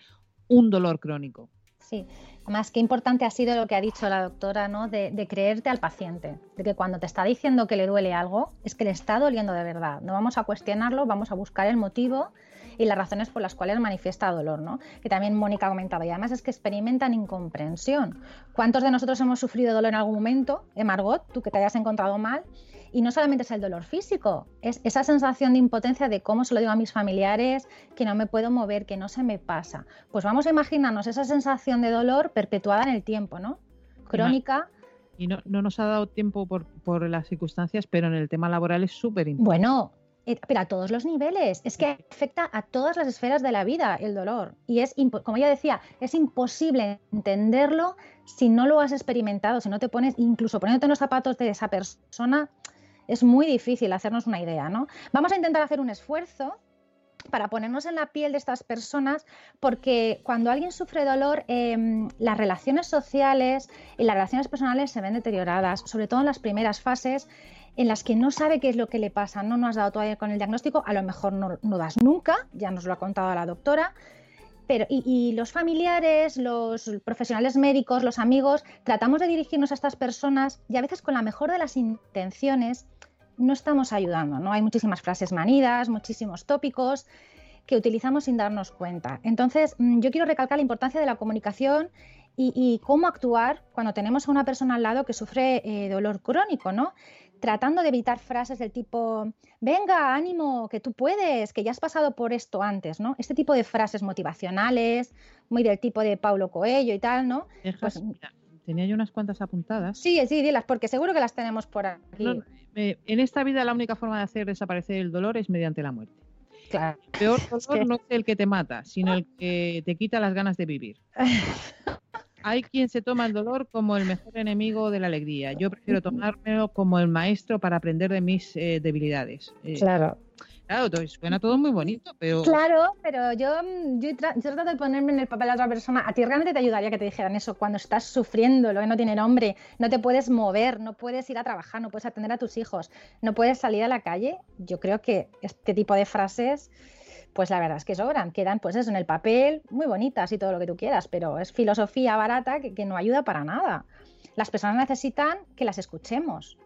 un dolor crónico. Sí, más que importante ha sido lo que ha dicho la doctora, ¿no? De, de, creerte al paciente, de que cuando te está diciendo que le duele algo, es que le está doliendo de verdad. No vamos a cuestionarlo, vamos a buscar el motivo y las razones por las cuales manifiesta dolor, ¿no? Que también Mónica comentaba. Y además es que experimentan incomprensión. ¿Cuántos de nosotros hemos sufrido dolor en algún momento? Eh, Margot, tú que te hayas encontrado mal. Y no solamente es el dolor físico, es esa sensación de impotencia de cómo se lo digo a mis familiares, que no me puedo mover, que no se me pasa. Pues vamos a imaginarnos esa sensación de dolor perpetuada en el tiempo, ¿no? Crónica. Y no, no nos ha dado tiempo por, por las circunstancias, pero en el tema laboral es súper importante. Bueno, pero a todos los niveles. Es que afecta a todas las esferas de la vida el dolor. Y es, como ella decía, es imposible entenderlo si no lo has experimentado, si no te pones, incluso poniéndote en los zapatos de esa persona, es muy difícil hacernos una idea, ¿no? Vamos a intentar hacer un esfuerzo para ponernos en la piel de estas personas, porque cuando alguien sufre dolor, em, las relaciones sociales y las relaciones personales se ven deterioradas, sobre todo en las primeras fases, en las que no sabe qué es lo que le pasa, no nos has dado todavía con el diagnóstico, a lo mejor no, das nunca, ya nos lo ha contado la doctora, pero, y, los familiares, los profesionales médicos, los amigos, tratamos de dirigirnos a estas personas y a veces con la mejor de las intenciones no estamos ayudando, ¿no? Hay muchísimas frases manidas, muchísimos tópicos que utilizamos sin darnos cuenta. Entonces, mm, yo quiero recalcar la importancia de la comunicación y, cómo actuar cuando tenemos a una persona al lado que sufre eh, dolor crónico, ¿no? Tratando de evitar frases del tipo, venga, ánimo, que tú puedes, que ya has pasado por esto antes, ¿no? Este tipo de frases motivacionales, muy del tipo de Paulo Coelho y tal, ¿no? Pues, tenía yo unas cuantas apuntadas. Sí, sí, dilas, porque seguro que las tenemos por aquí. en esta vida la única forma de hacer desaparecer el dolor es mediante la muerte. Claro. El peor dolor no es el que te mata, sino el que te quita las ganas de vivir. hay quien se toma el dolor como el mejor enemigo de la alegría. Yo prefiero tomármelo como el maestro para aprender de mis eh, debilidades. Eh, claro. Claro, suena todo muy bonito, pero... Claro, pero yo, yo, trato de ponerme en el papel de otra persona. A ti realmente te ayudaría que te dijeran eso cuando estás sufriendo, lo que no tiene nombre, no te puedes mover, no puedes ir a trabajar, no puedes atender a tus hijos, no puedes salir a la calle. Yo creo que este tipo de frases pues la verdad es que sobran, quedan pues eso en el papel, muy bonitas y todo lo que tú quieras, pero es filosofía barata que, no ayuda para nada. Las personas necesitan que las escuchemos,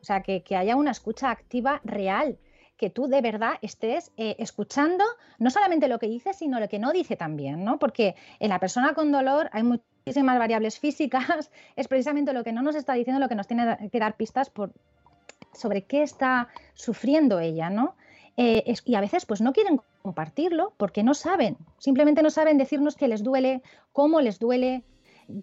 o sea, que, haya una escucha activa real, que tú de verdad estés eh, escuchando no solamente lo que dice, sino lo que no dice también, ¿no? Porque en la persona con dolor hay muchísimas variables físicas, es precisamente lo que no nos está diciendo, lo que nos tiene que dar pistas por, sobre qué está sufriendo ella, ¿no? Eh, y a veces pues no quieren compartirlo porque no saben, simplemente no saben decirnos que les duele, cómo les duele,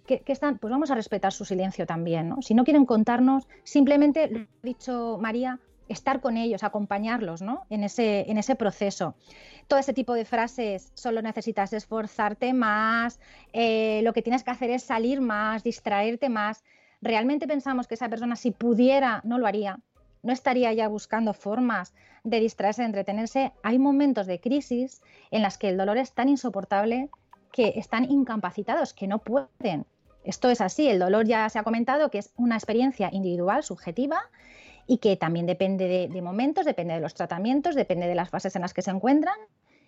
que, están, pues vamos a respetar su silencio también, ¿no? Si no quieren contarnos, simplemente, lo ha dicho María, estar con ellos, acompañarlos ¿no? en, ese, en ese proceso. Todo ese tipo de frases, solo necesitas esforzarte más, eh, lo que tienes que hacer es salir más, distraerte más. Realmente pensamos que esa persona si pudiera no lo haría, no estaría ya buscando formas de distraerse, de entretenerse. Hay momentos de crisis en las que el dolor es tan insoportable que están incapacitados, que no pueden Esto es así, el dolor ya se ha comentado que es una experiencia individual, subjetiva, y que también depende de, de momentos, depende de los tratamientos, depende de las fases en las que se encuentran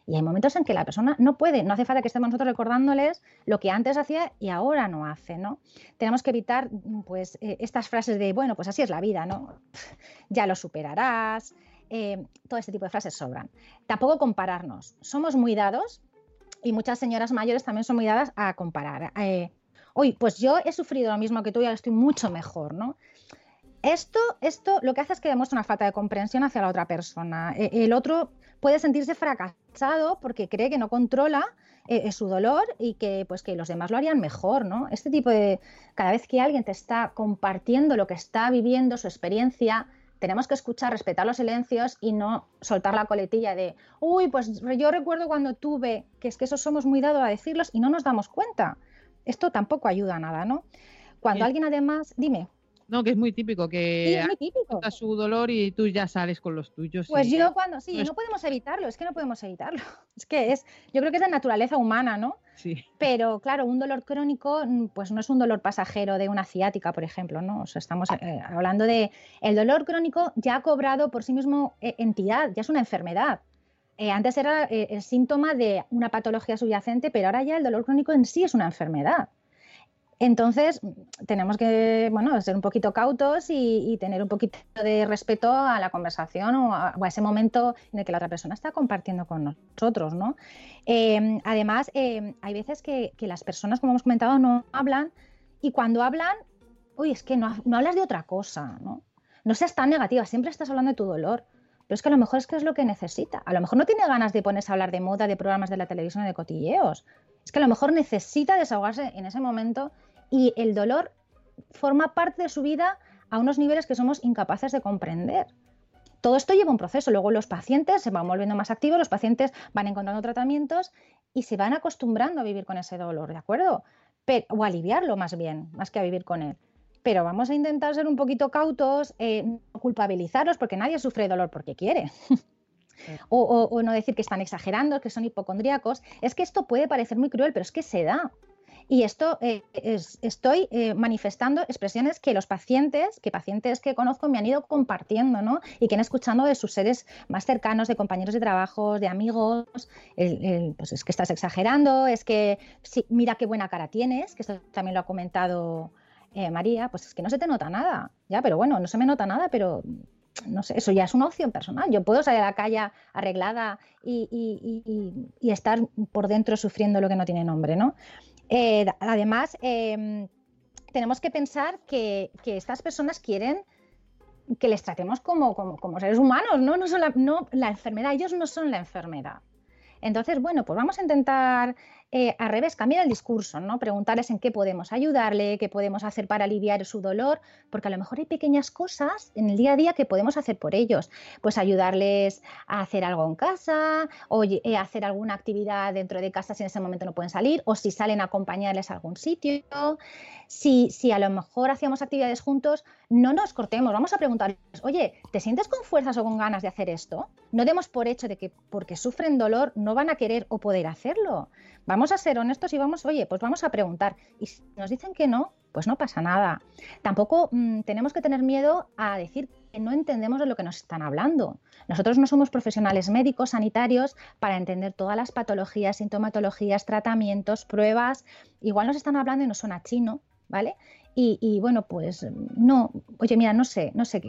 y hay momentos en que la persona no puede, no hace falta que estemos nosotros recordándoles lo que antes hacía y ahora no hace, ¿no? Tenemos que evitar pues eh, estas frases de, bueno, pues así es la vida, ¿no? ya lo superarás, eh, todo este tipo de frases sobran. Tampoco compararnos. Somos muy dados y muchas señoras mayores también son muy dadas a comparar. Eh, Uy, pues yo he sufrido lo mismo que tú y ahora estoy mucho mejor, ¿no? Esto, esto lo que hace es que demuestra una falta de comprensión hacia la otra persona. E, el otro puede sentirse fracasado porque cree que no controla eh, eh, su dolor y que pues que los demás lo harían mejor, ¿no? Este tipo de cada vez que alguien te está compartiendo lo que está viviendo, su experiencia, tenemos que escuchar, respetar los silencios y no soltar la coletilla de, uy, pues yo recuerdo cuando tuve, que es que eso somos muy dados a decirlos y no nos damos cuenta. Esto tampoco ayuda a nada, ¿no? Cuando alguien además, dime. No, que es muy típico, que sí, su dolor y tú ya sales con los tuyos. Pues yo cuando, sí, no, podemos evitarlo, es que no podemos evitarlo. Es que es, yo creo que es de naturaleza humana, ¿no? Sí. Pero claro, un dolor crónico, mm, pues no es un dolor pasajero de una ciática, por ejemplo, ¿no? O sea, estamos eh, hablando de, el dolor crónico ya ha cobrado por sí mismo eh, entidad, ya es una enfermedad. Eh, antes era el síntoma de una patología subyacente, pero ahora ya el dolor crónico en sí es una enfermedad. Entonces, tenemos que bueno, ser un poquito cautos y, tener un poquito de respeto a la conversación o a, ese momento en el que la otra persona está compartiendo con nosotros. ¿no? Em, además, em, hay veces que, las personas, como hemos comentado, no hablan y cuando hablan, uy, es que no, hablas de otra cosa, ¿no? No seas tan negativa, siempre estás hablando de tu dolor. Pero es que a lo mejor es que es lo que necesita. A lo mejor no tiene ganas de ponerse a hablar de moda, de programas de la televisión, de cotilleos. Es que a lo mejor necesita desahogarse en ese momento y el dolor forma parte de su vida a unos niveles que somos incapaces de comprender. Todo esto lleva un proceso, luego los pacientes se van volviendo más activos, los pacientes van encontrando tratamientos y se van acostumbrando a vivir con ese dolor, ¿de acuerdo? o aliviarlo más bien, más que a vivir con él. Pero vamos a intentar ser un poquito cautos, eh, no culpabilizarlos, porque nadie sufre dolor porque quiere. o, o, no decir que están exagerando, que son hipocondríacos. Es que esto puede parecer muy cruel, pero es que se da. Y esto eh, estoy eh, manifestando expresiones que los pacientes, que pacientes que conozco me han ido compartiendo, ¿no? Y que han escuchado de sus seres más cercanos, de compañeros de trabajo, de amigos, pues es que estás exagerando, es que sí, mira qué buena cara tienes, que esto también lo ha comentado eh, María, pues es que no se te nota nada, ya, pero bueno, no se me nota nada, pero no sé, eso ya es una opción personal. Yo puedo salir a la calle arreglada y, estar por dentro sufriendo lo que no tiene nombre, ¿no? Eh, además, em, tenemos que pensar que, estas personas quieren que les tratemos como, seres humanos, ¿no? No, son no la enfermedad, ellos no son la enfermedad. Entonces, bueno, pues vamos a intentar eh, al revés, cambiar el discurso, ¿no? Preguntarles en qué podemos ayudarle, qué podemos hacer para aliviar su dolor, porque a lo mejor hay pequeñas cosas en el día a día que podemos hacer por ellos. Pues ayudarles a hacer algo en casa, o eh, hacer alguna actividad dentro de casa si en ese momento no pueden salir, o si salen a acompañarles a algún sitio. Si, si a lo mejor hacíamos actividades juntos, no nos cortemos, vamos a preguntarles, oye, ¿te sientes con fuerzas o con ganas de hacer esto? No demos por hecho de que porque sufren dolor no van a querer o poder hacerlo. Vamos a ser honestos y vamos, oye, pues vamos a preguntar. Y si nos dicen que no, pues no pasa nada. Tampoco mm, tenemos que tener miedo a decir que no entendemos de lo que nos están hablando. Nosotros no somos profesionales médicos, sanitarios, para entender todas las patologías, sintomatologías, tratamientos, pruebas. Igual nos están hablando y nos suena chino, ¿vale? Y, bueno, pues no, oye, mira, no sé, no sé,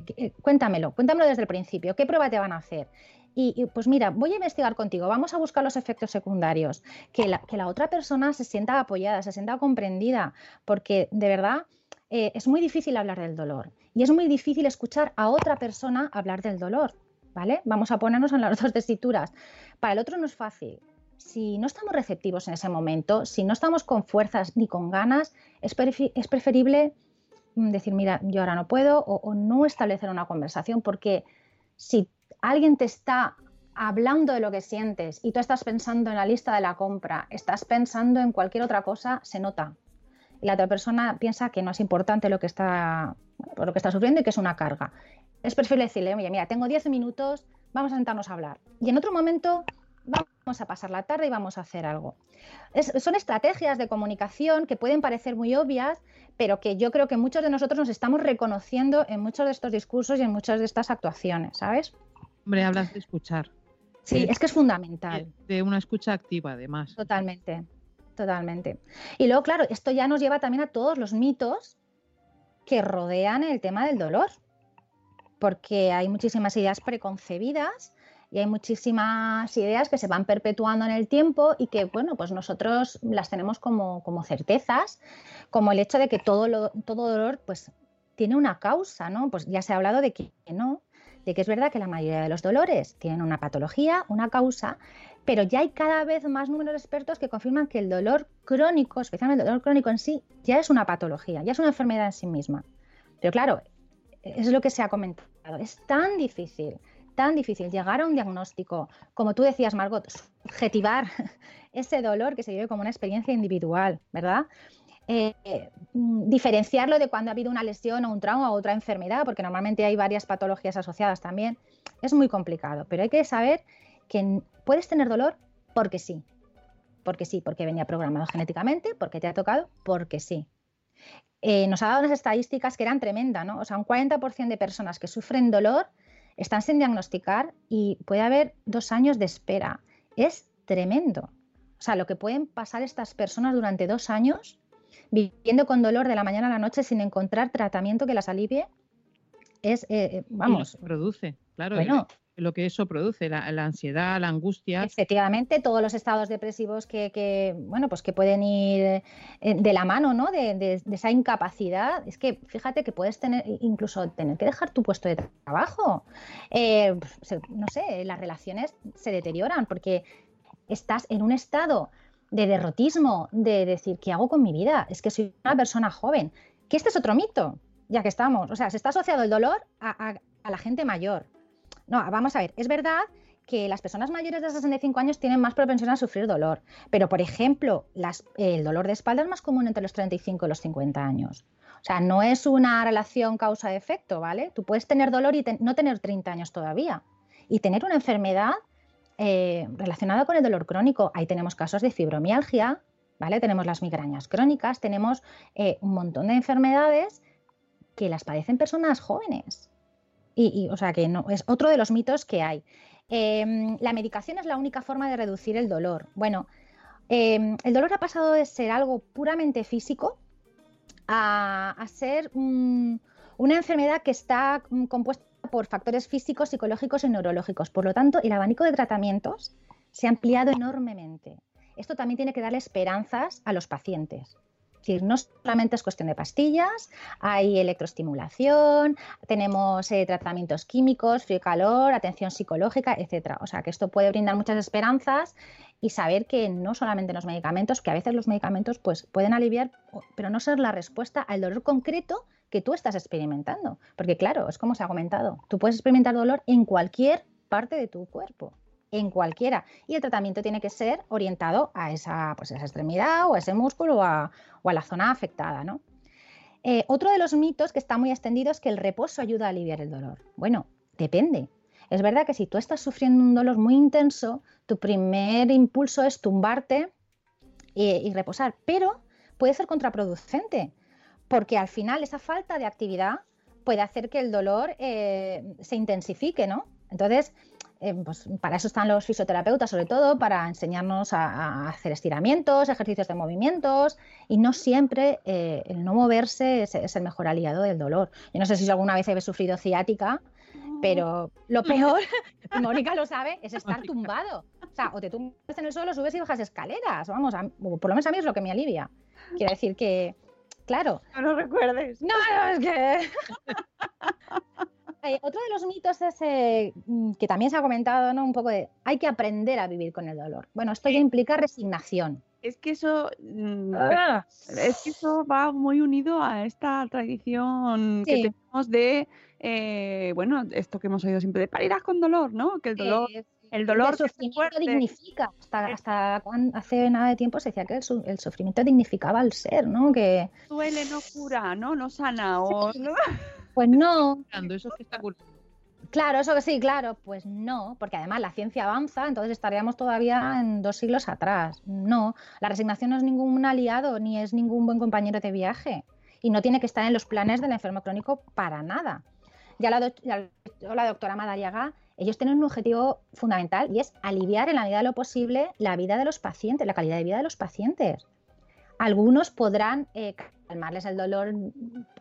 cuéntamelo, cuéntamelo desde el principio, ¿qué prueba te van a hacer? Y, pues mira, voy a investigar contigo, vamos a buscar los efectos secundarios, que la, que la otra persona se sienta apoyada, se sienta comprendida, porque de verdad eh, es muy difícil hablar del dolor y es muy difícil escuchar a otra persona hablar del dolor, ¿vale? Vamos a ponernos en las dos tesituras. Para el otro no es fácil. Si no estamos receptivos en ese momento, si no estamos con fuerzas ni con ganas, es, preferible mm, decir, mira, yo ahora no puedo o, o no establecer una conversación porque si alguien te está hablando de lo que sientes y tú estás pensando en la lista de la compra, estás pensando en cualquier otra cosa, se nota. Y la otra persona piensa que no es importante lo que está, lo que está sufriendo y que es una carga. Es preferible decirle, oye, mira, tengo 10 minutos, vamos a sentarnos a hablar. Y en otro momento vamos a pasar la tarde y vamos a hacer algo. son estrategias de comunicación que pueden parecer muy obvias, pero que yo creo que muchos de nosotros nos estamos reconociendo en muchos de estos discursos y en muchas de estas actuaciones, ¿sabes? Hombre, hablas de escuchar. Sí, es que es fundamental. De una escucha activa, además. Totalmente, totalmente. Y luego, claro, esto ya nos lleva también a todos los mitos que rodean el tema del dolor, porque hay muchísimas ideas preconcebidas y hay muchísimas ideas que se van perpetuando en el tiempo y que, bueno, pues nosotros las tenemos como, como certezas, como el hecho de que todo, todo dolor, pues tiene una causa, ¿no? Pues ya se ha hablado de que no, de que es verdad que la mayoría de los dolores tienen una patología, una causa, pero ya hay cada vez más números de expertos que confirman que el dolor crónico, especialmente el dolor crónico en sí, ya es una patología, ya es una enfermedad en sí misma. Pero claro, es lo que se ha comentado, es tan difícil tan difícil llegar a un diagnóstico, como tú decías, Margot, subjetivar ese dolor que se vive como una experiencia individual, ¿verdad? Eh, mm, diferenciarlo de cuando ha habido una lesión o un trauma o otra enfermedad, porque normalmente hay varias patologías asociadas también, es muy complicado, pero hay que saber que puedes tener dolor porque sí, porque sí, porque venía programado genéticamente, porque te ha tocado, porque sí. Eh, nos ha dado unas estadísticas que eran tremendas, ¿no? O sea, un 40% de personas que sufren dolor están sin diagnosticar y puede haber dos años de espera. Es tremendo. O sea, lo que pueden pasar estas personas durante dos años viviendo con dolor de la mañana a la noche sin encontrar tratamiento que las alivie es, eh, eh, vamos. produce, claro. Bueno, lo que eso produce, la, ansiedad, la angustia. Efectivamente, todos los estados depresivos que, bueno, pues que pueden ir eh, de la mano, ¿no? De, esa incapacidad. Es que fíjate que puedes tener, incluso tener que dejar tu puesto de trabajo. Eh, no sé, las relaciones se deterioran porque estás en un estado de derrotismo, de decir, ¿qué hago con mi vida? Es que soy una persona joven. Que este es otro mito, ya que estamos. O sea, se está asociado el dolor a la gente mayor. No, vamos a ver, es verdad que las personas mayores de 65 años tienen más propensión a sufrir dolor, pero por ejemplo, el dolor de espalda es más común entre los 35 y los 50 años. O sea, no es una relación causa-efecto, ¿vale? Tú puedes tener dolor y no tener 30 años todavía y tener una enfermedad eh, relacionada con el dolor crónico. Ahí tenemos casos de fibromialgia, ¿vale? Tenemos las migrañas crónicas, tenemos eh, un montón de enfermedades que las padecen personas jóvenes. Y, o sea que no, es otro de los mitos que hay. Em, la medicación es la única forma de reducir el dolor. Bueno, em, el dolor ha pasado de ser algo puramente físico a, ser una enfermedad que está mm, compuesta por factores físicos, psicológicos y neurológicos. Por lo tanto, el abanico de tratamientos se ha ampliado enormemente. Esto también tiene que darle esperanzas a los pacientes decir, no solamente es cuestión de pastillas, hay electroestimulación, tenemos eh, tratamientos químicos, frío y calor, atención psicológica, etcétera. O sea que esto puede brindar muchas esperanzas y saber que no solamente los medicamentos, que a veces los medicamentos pues, pueden aliviar, pero no ser la respuesta al dolor concreto que tú estás experimentando. Porque claro, es como se ha comentado, tú puedes experimentar dolor en cualquier parte de tu cuerpo en cualquiera. Y el tratamiento tiene que ser orientado a esa, pues, esa extremidad o a ese músculo o a, la zona afectada. ¿no? Eh, otro de los mitos que está muy extendido es que el reposo ayuda a aliviar el dolor. Bueno, depende. Es verdad que si tú estás sufriendo un dolor muy intenso, tu primer impulso es tumbarte y, reposar, pero puede ser contraproducente, porque al final esa falta de actividad puede hacer que el dolor eh, se intensifique, ¿no? Entonces, eh, pues para eso están los fisioterapeutas, sobre todo, para enseñarnos a, hacer estiramientos, ejercicios de movimientos, y no siempre eh, el no moverse es, el mejor aliado del dolor. Yo no sé si alguna vez habéis sufrido ciática, pero lo peor, Mónica lo sabe, es estar tumbado. O sea, o te tumbas en el suelo, subes y bajas escaleras. Vamos, por lo menos a mí es lo que me alivia. Quiero decir que, claro. No lo recuerdes. No, no, es que. Eh, otro de los mitos es mm, que también se ha comentado, ¿no? Un poco de hay que aprender a vivir con el dolor. Bueno, esto ya implica resignación. Es que eso mm, ah. es que eso va muy unido a esta tradición que tenemos de eh, bueno, esto que hemos oído siempre de parirás con dolor, ¿no? Que el dolor el dolor el sufrimiento dignifica. Hasta, hasta hace nada de tiempo se decía que el, sufrimiento dignificaba al ser, ¿no? Que duele, no cura, ¿no? No sana o pues no. Eso que está Claro, eso que sí, claro. Pues no, porque además la ciencia avanza, entonces estaríamos todavía en dos siglos atrás. No, la resignación no es ningún aliado ni es ningún buen compañero de viaje y no tiene que estar en los planes del enfermo crónico para nada. Ya la, la doctora Madariaga, ellos tienen un objetivo fundamental y es aliviar en la medida de lo posible la vida de los pacientes, la calidad de vida de los pacientes. Algunos podrán eh, calmarles el dolor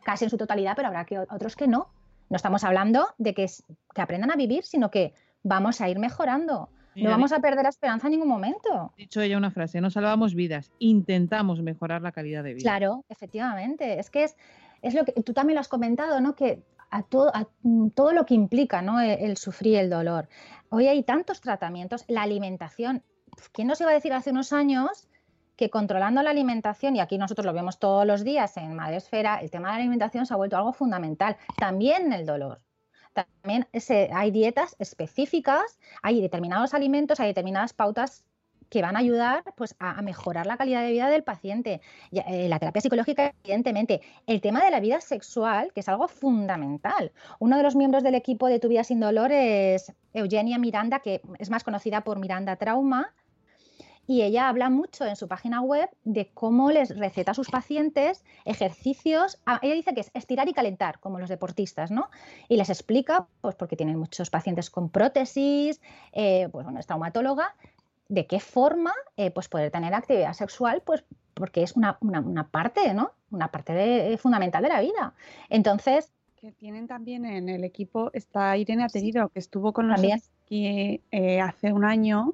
casi en su totalidad, pero habrá que, otros que no no estamos hablando de que, que aprendan a vivir, sino que vamos a ir mejorando. No vamos a perder la esperanza en ningún momento. Dicho ella una frase, no salvamos vidas, intentamos mejorar la calidad de vida. Claro, efectivamente. Es que es, es lo que tú también lo has comentado, ¿no? Que a todo, a todo lo que implica ¿no? el, el, sufrir el dolor. Hoy hay tantos tratamientos, la alimentación. ¿Quién nos iba a decir hace unos años que controlando la alimentación, y aquí nosotros lo vemos todos los días en Madresfera, el tema de la alimentación se ha vuelto algo fundamental, también el dolor. También hay dietas específicas, hay determinados alimentos, hay determinadas pautas que van a ayudar pues, a, mejorar la calidad de vida del paciente. Eh, la terapia psicológica, evidentemente. El tema de la vida sexual, que es algo fundamental. Uno de los miembros del equipo de Tu Vida Sin Dolor es Eugenia Miranda, que es más conocida por Miranda Trauma, y ella habla mucho en su página web de cómo les receta a sus pacientes ejercicios. Ah, ella dice que es estirar y calentar, como los deportistas, ¿no? Y les explica, pues porque tienen muchos pacientes con prótesis, eh, pues bueno, es traumatóloga, de qué forma eh, pues poder tener actividad sexual, pues porque es una, parte, ¿no? Una parte fundamental de la vida. Entonces, que tienen también en el equipo está Irene Aterido, que estuvo con nosotros aquí eh, hace un año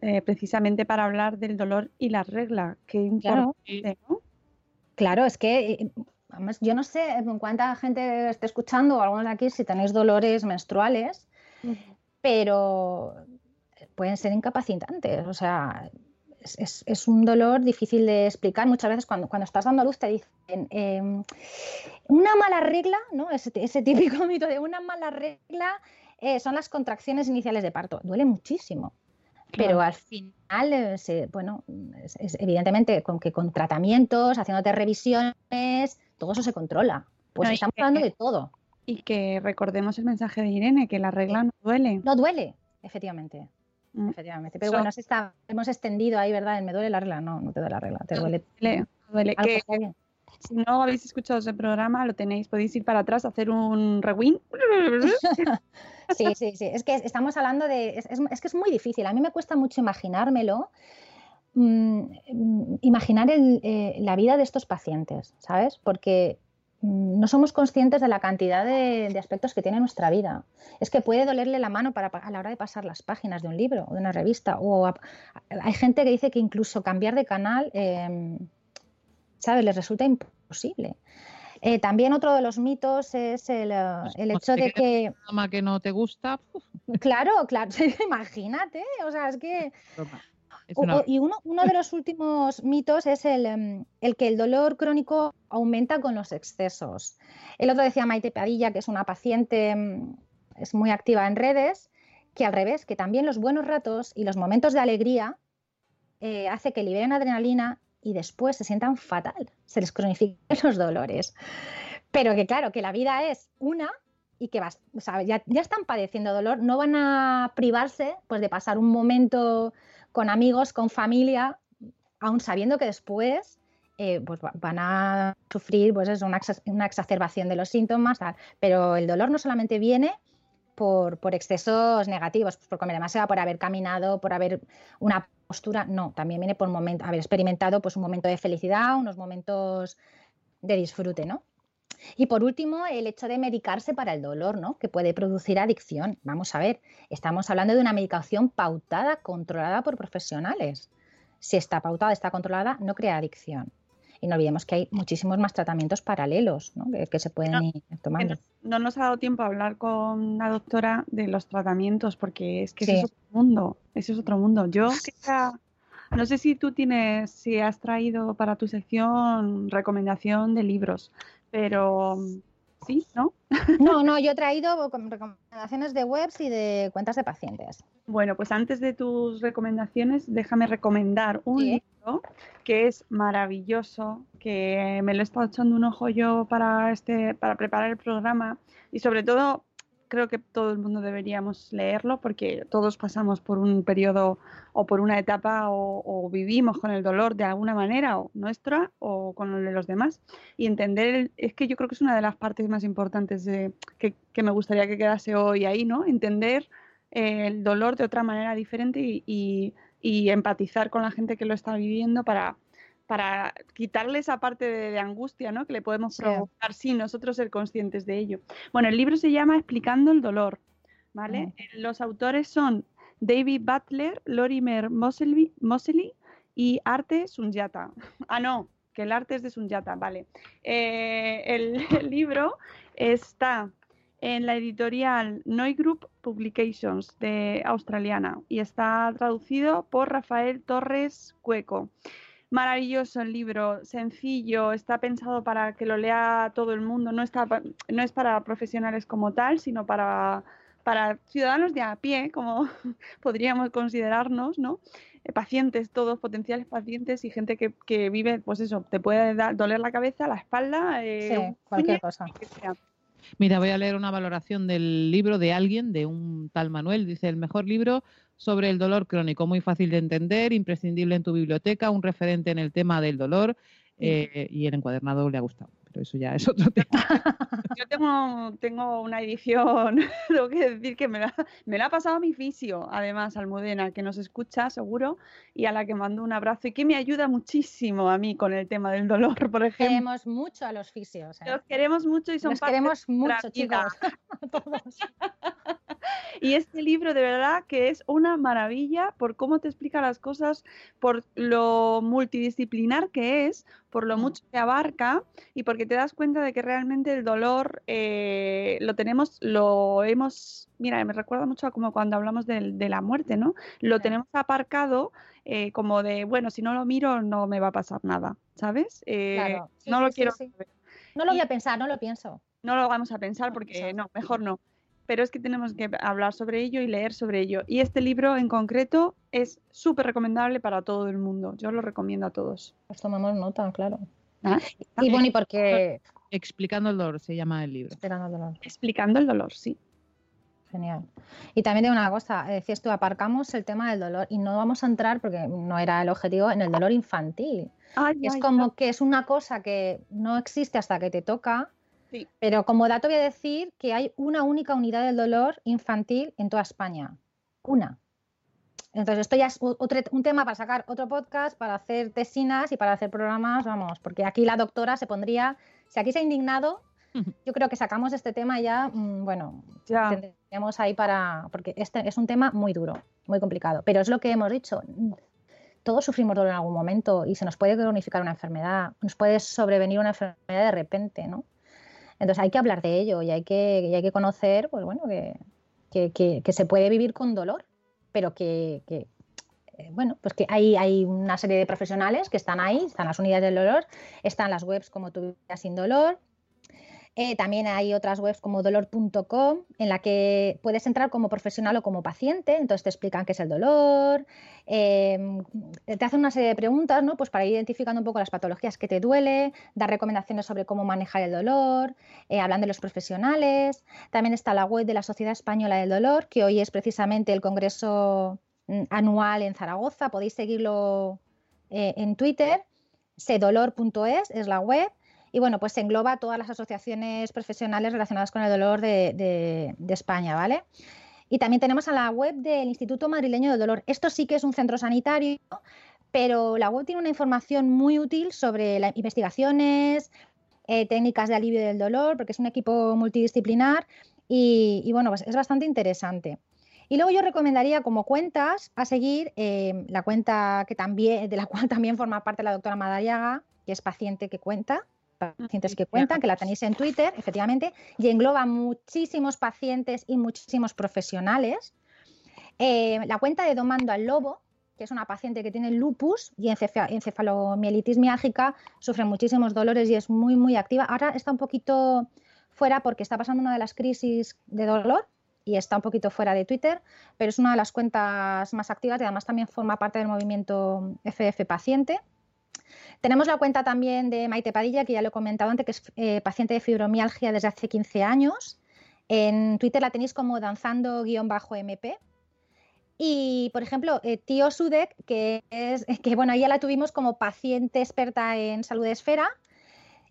eh, precisamente para hablar del dolor y la regla. Qué claro. ¿no? Claro, es que eh, yo no sé cuánta gente esté escuchando o algunos de aquí si tenéis dolores menstruales, pero pueden ser incapacitantes. O sea, es, un dolor difícil de explicar. Muchas veces cuando, cuando estás dando luz te dicen em, una mala regla, ¿no? Ese, ese, típico mito de una mala regla eh, son las contracciones iniciales de parto. Duele muchísimo. Pero al final, eh, bueno, es, evidentemente con que con tratamientos, haciéndote revisiones, todo eso se controla. Pues estamos hablando de todo. Y que recordemos el mensaje de Irene, que la regla no duele. No duele, efectivamente. Mm. Efectivamente. Pero bueno, está, hemos extendido ahí, ¿verdad? me duele la regla. No, no te duele la regla, te duele. duele, duele. Si no habéis escuchado ese programa, lo tenéis, podéis ir para atrás, hacer un rewind. Sí, sí, sí. Es que estamos hablando de. Es, que es muy difícil. A mí me cuesta mucho imaginármelo. Mm, imaginar eh, la vida de estos pacientes, ¿sabes? Porque mm, no somos conscientes de la cantidad de, aspectos que tiene nuestra vida. Es que puede dolerle la mano para, a la hora de pasar las páginas de un libro o de una revista. O hay gente que dice que incluso cambiar de canal, em, ¿sabes? Les resulta imposible. Eh, también otro de los mitos es el, eh, pues hecho de que... que no te gusta. Claro, claro, imagínate, o sea, es que... y uno, de los últimos mitos es em, el, que el dolor crónico aumenta con los excesos. El otro decía Maite Padilla, que es una paciente, em, es muy activa en redes, que al revés, que también los buenos ratos y los momentos de alegría eh, hace que liberen adrenalina y después se sientan fatal, se les cronifiquen los dolores. Pero que claro, que la vida es una y que vas, ya, están padeciendo dolor, no van a privarse pues, de pasar un momento con amigos, con familia, aún sabiendo que después eh, pues, van a sufrir pues, una, una, exacerbación de los síntomas, pero el dolor no solamente viene por, excesos negativos, pues, por comer demasiado, por haber caminado, por haber una postura, no, también viene por momento, haber experimentado pues un momento de felicidad, unos momentos de disfrute, ¿no? Y por último, el hecho de medicarse para el dolor, ¿no? Que puede producir adicción. Vamos a ver, estamos hablando de una medicación pautada, controlada por profesionales. Si está pautada, está controlada, no crea adicción. Y no olvidemos que hay muchísimos más tratamientos paralelos ¿no? que, se pueden ir tomando. No, nos ha dado tiempo a hablar con la doctora de los tratamientos, porque es que es otro mundo. Eso es otro mundo. Yo no sé si tú tienes, si has traído para tu sección recomendación de libros, pero sí, ¿no? No, no, yo he traído recomendaciones de webs y de cuentas de pacientes. Bueno, pues antes de tus recomendaciones, déjame recomendar un libro que es maravilloso, que me lo he estado echando un ojo yo para este, para preparar el programa y sobre todo creo que todo el mundo deberíamos leerlo porque todos pasamos por un periodo o por una etapa o, vivimos con el dolor de alguna manera, o nuestra o con el de los demás. Y entender, es que yo creo que es una de las partes más importantes de, que, me gustaría que quedase hoy ahí, ¿no? Entender eh, el dolor de otra manera diferente y, y empatizar con la gente que lo está viviendo para para quitarle esa parte de, angustia ¿no? que le podemos provocar sin nosotros ser conscientes de ello. Bueno, el libro se llama Explicando el dolor. ¿vale? Eh, los autores son David Butler, Lorimer Mosley y Arte Sunyata. Ah, no, que el arte es de Sunyata, vale. Eh, el, libro está en la editorial Noi Group Publications de australiana y está traducido por Rafael Torres Cueco maravilloso el libro, sencillo, está pensado para que lo lea todo el mundo, no, está, no es para profesionales como tal, sino para, para ciudadanos de a pie, como podríamos considerarnos, ¿no? Eh, pacientes, todos potenciales pacientes y gente que, que, vive, pues eso, te puede dar, doler la cabeza, la espalda, eh, cualquier cosa. Mira, voy a leer una valoración del libro de alguien, de un tal Manuel. Dice, el mejor libro sobre el dolor crónico, muy fácil de entender, imprescindible en tu biblioteca, un referente en el tema del dolor eh, y el encuadernado le ha gustado pero eso ya es otro tema. Yo tengo, tengo una edición, tengo que decir que me la, me la ha pasado mi fisio, además, Almudena, que nos escucha seguro y a la que mando un abrazo y que me ayuda muchísimo a mí con el tema del dolor, por ejemplo. Queremos mucho a los fisios. ¿eh? Los queremos mucho y son Los queremos mucho, chicos. Todos. Y este libro de verdad que es una maravilla por cómo te explica las cosas, por lo multidisciplinar que es, por lo mm. mucho que abarca y porque te das cuenta de que realmente el dolor eh, lo tenemos, lo hemos, mira, me recuerda mucho a como cuando hablamos de, la muerte, ¿no? Lo tenemos aparcado eh, como de, bueno, si no lo miro no me va a pasar nada, ¿sabes? Eh, no lo quiero. No lo voy a pensar, no lo pienso. No lo vamos a pensar porque no, mejor no pero es que tenemos que hablar sobre ello y leer sobre ello. Y este libro en concreto es súper recomendable para todo el mundo. Yo lo recomiendo a todos. Pues tomamos nota, claro. ¿Ah? Y bueno, y porque... Explicando el dolor se llama el libro. Explicando el dolor. Explicando el dolor, sí. Genial. Y también de una cosa, decías tú, aparcamos el tema del dolor y no vamos a entrar, porque no era el objetivo, en el dolor infantil. es como que es una cosa que no existe hasta que te toca pero como dato voy a decir que hay una única unidad del dolor infantil en toda España. Una. Entonces, esto ya es un tema para sacar otro podcast, para hacer tesinas y para hacer programas, vamos, porque aquí la doctora se pondría, si aquí se ha indignado, yo creo que sacamos este tema ya, mm, bueno, ya. tendríamos ahí para, porque este es un tema muy duro, muy complicado, pero es lo que hemos dicho, todos sufrimos dolor en algún momento y se nos puede cronificar una enfermedad, nos puede sobrevenir una enfermedad de repente, ¿no? Entonces hay que hablar de ello y hay que, hay que conocer, pues bueno, que, se puede vivir con dolor, pero que, eh, bueno, pues que hay, hay una serie de profesionales que están ahí, están las unidades del dolor, están las webs como tu vida sin dolor, eh, también hay otras webs como dolor.com en la que puedes entrar como profesional o como paciente, entonces te explican qué es el dolor, em, te hacen una serie de preguntas ¿no? pues para ir identificando un poco las patologías que te duele, dar recomendaciones sobre cómo manejar el dolor, eh, hablan de los profesionales. También está la web de la Sociedad Española del Dolor, que hoy es precisamente el congreso mm, anual en Zaragoza, podéis seguirlo eh, en Twitter, sedolor.es es la web y bueno, pues engloba todas las asociaciones profesionales relacionadas con el dolor de, España, ¿vale? Y también tenemos a la web del Instituto Madrileño del Dolor. Esto sí que es un centro sanitario, pero la web tiene una información muy útil sobre las investigaciones, eh, técnicas de alivio del dolor, porque es un equipo multidisciplinar y, bueno, pues es bastante interesante. Y luego yo recomendaría como cuentas a seguir eh, la cuenta que también, de la cual también forma parte la doctora Madariaga, que es paciente que cuenta, pacientes que cuentan, que la tenéis en Twitter, efectivamente, y engloba muchísimos pacientes y muchísimos profesionales. Eh, la cuenta de Domando al Lobo, que es una paciente que tiene lupus y encefalomielitis miálgica, sufre muchísimos dolores y es muy, muy activa. Ahora está un poquito fuera porque está pasando una de las crisis de dolor y está un poquito fuera de Twitter, pero es una de las cuentas más activas y además también forma parte del movimiento FF Paciente. Tenemos la cuenta también de Maite Padilla, que ya lo he comentado antes, que es eh, paciente de fibromialgia desde hace 15 años. En Twitter la tenéis como danzando-mp. Y, por ejemplo, eh, Tío Sudek, que es, que bueno, ella la tuvimos como paciente experta en salud esfera,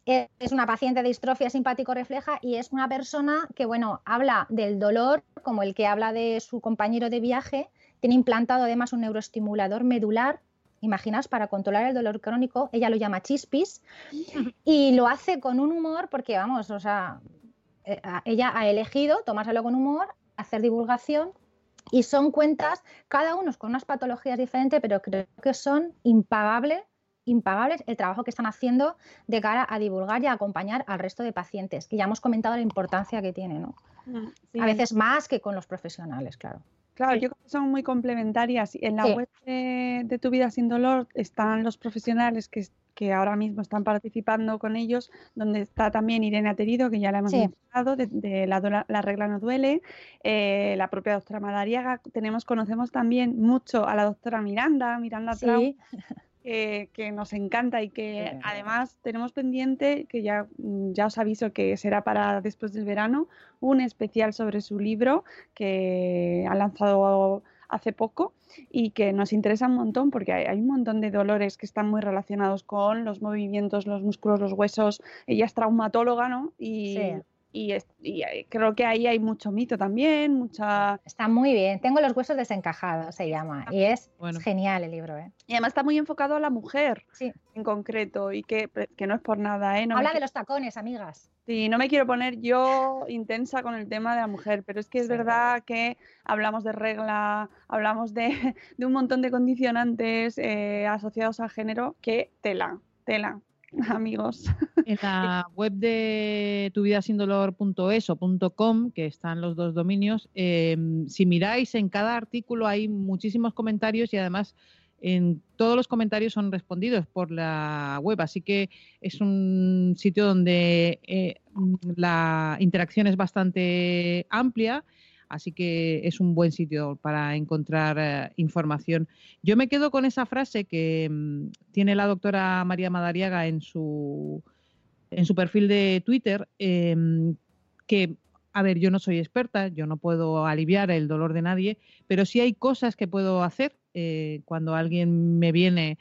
es una paciente de distrofia simpático refleja y es una persona que, bueno, habla del dolor como el que habla de su compañero de viaje. Tiene implantado además un neuroestimulador medular, imaginas, para controlar el dolor crónico. Ella lo llama chispis y lo hace con un humor porque, vamos, o sea, eh, ella ha elegido tomárselo con humor, hacer divulgación y son cuentas, cada uno con unas patologías diferentes, pero creo que son impagables impagables el trabajo que están haciendo de cara a divulgar y a acompañar al resto de pacientes, que ya hemos comentado la importancia que tiene, ¿no? Mm, a veces más que con los profesionales, claro. Claro, yo creo que son muy complementarias. En la web de, Tu Vida Sin Dolor están los profesionales que, que, ahora mismo están participando con ellos, donde está también Irene Aterido, que ya la hemos mencionado, de, la, regla no duele, eh, la propia doctora Madariaga. Tenemos, conocemos también mucho a la doctora Miranda, Miranda Trau, que nos encanta y que además tenemos pendiente, que ya, mm, ya os aviso que será para después del verano, un especial sobre su libro que ha lanzado hace poco y que nos interesa un montón porque hay, un montón de dolores que están muy relacionados con los movimientos, los músculos, los huesos. Ella es traumatóloga, ¿no? Y, y, eh, creo que ahí hay mucho mito también, mucha... Está muy bien, tengo los huesos desencajados, se llama, y es genial el libro. ¿eh? Y además está muy enfocado a la mujer sí. en concreto, y que, que no es por nada. ¿eh? Habla de los tacones, amigas. Sí, no me quiero poner yo intensa con el tema de la mujer, pero es que es verdad que hablamos de regla, hablamos de, de un montón de condicionantes eh, asociados al género que tela, tela. amigos. En la web de tuvidasindolor.es o .com, que están los dos dominios, em, si miráis en cada artículo hay muchísimos comentarios y además en todos los comentarios son respondidos por la web, así que es un sitio donde eh, la interacción es bastante amplia Así que es un buen sitio para encontrar eh, información. Yo me quedo con esa frase que mm, tiene la doctora María Madariaga en su, en su perfil de Twitter, em, que, a ver, yo no soy experta, yo no puedo aliviar el dolor de nadie, pero sí hay cosas que puedo hacer eh, cuando alguien me viene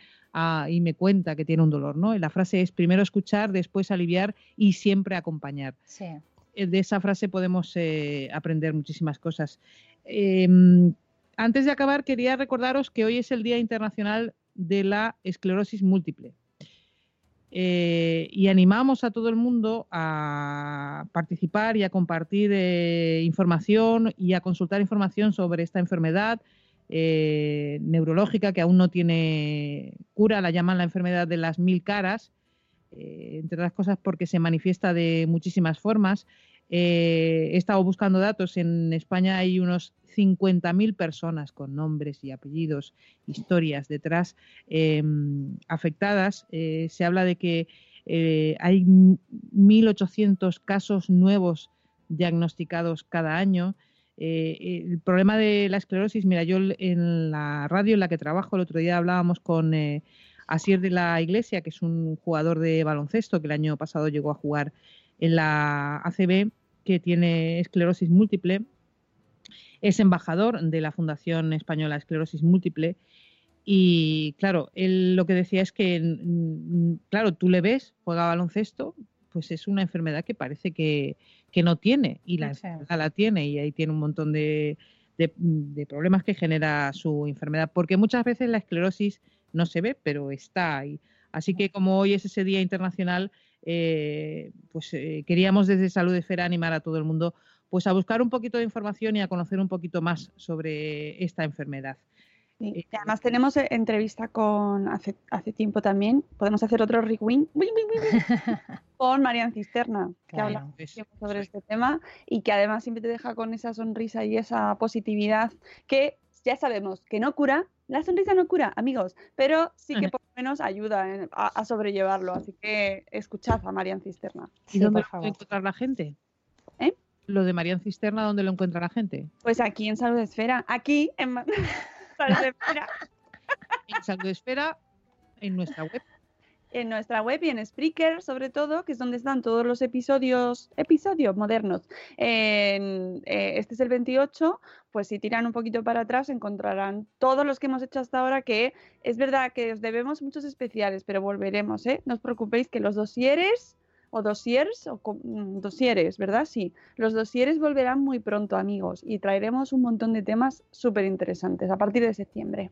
y me cuenta que tiene un dolor, ¿no? Y la frase es primero escuchar, después aliviar y siempre acompañar. Sí. Eh, de esa frase podemos eh, aprender muchísimas cosas. Em, antes de acabar, quería recordaros que hoy es el Día Internacional de la Esclerosis Múltiple. Eh, y animamos a todo el mundo a participar y a compartir información y a consultar información sobre esta enfermedad neurológica que aún no tiene cura, la llaman la enfermedad de las mil caras eh, entre otras cosas porque se manifiesta de muchísimas formas. Eh, he estado buscando datos, en España hay unos 50.000 personas con nombres y apellidos, historias detrás em, afectadas. Eh, se habla de que hay 1.800 casos nuevos diagnosticados cada año. el problema de la esclerosis, mira, yo en la radio en la que trabajo, el otro día hablábamos con Asier de la Iglesia, que es un jugador de baloncesto que el año pasado llegó a jugar en la ACB, que tiene esclerosis múltiple, es embajador de la Fundación Española Esclerosis Múltiple. Y claro, él lo que decía es que, claro, tú le ves, juega baloncesto, pues es una enfermedad que parece que, no tiene, y la enfermedad la tiene, y ahí tiene un montón de, de, problemas que genera su enfermedad, porque muchas veces la esclerosis no se ve, pero está ahí. Así que como hoy es ese Día Internacional, eh, pues eh, queríamos desde Salud Esfera animar a todo el mundo pues a buscar un poquito de información y a conocer un poquito más sobre esta enfermedad. Eh, además tenemos entrevista con hace, hace tiempo también, podemos hacer otro rewind con Marian Cisterna, que habla sobre este tema y que además siempre te deja con esa sonrisa y esa positividad que ya sabemos que no cura, la sonrisa no cura, amigos, pero sí que por lo menos ayuda a, sobrellevarlo. Así que escuchad a Marian Cisterna. ¿Y dónde lo encontrar la gente? ¿Eh? Lo de Marian Cisterna, ¿dónde lo encuentra la gente? Pues aquí en Salud Esfera, aquí en Salud Esfera. en Salud Esfera, en nuestra web. En nuestra web y en Spreaker, sobre todo, que es donde están todos los episodios, episodios modernos. Eh, este es el 28, pues si tiran un poquito para atrás encontrarán todos los que hemos hecho hasta ahora, que es verdad que os debemos muchos especiales, pero volveremos, ¿eh? No os preocupéis que los dosieres o dosiers, o mm, dosieres, ¿verdad? Sí, los dosieres volverán muy pronto, amigos, y traeremos un montón de temas súper interesantes a partir de septiembre.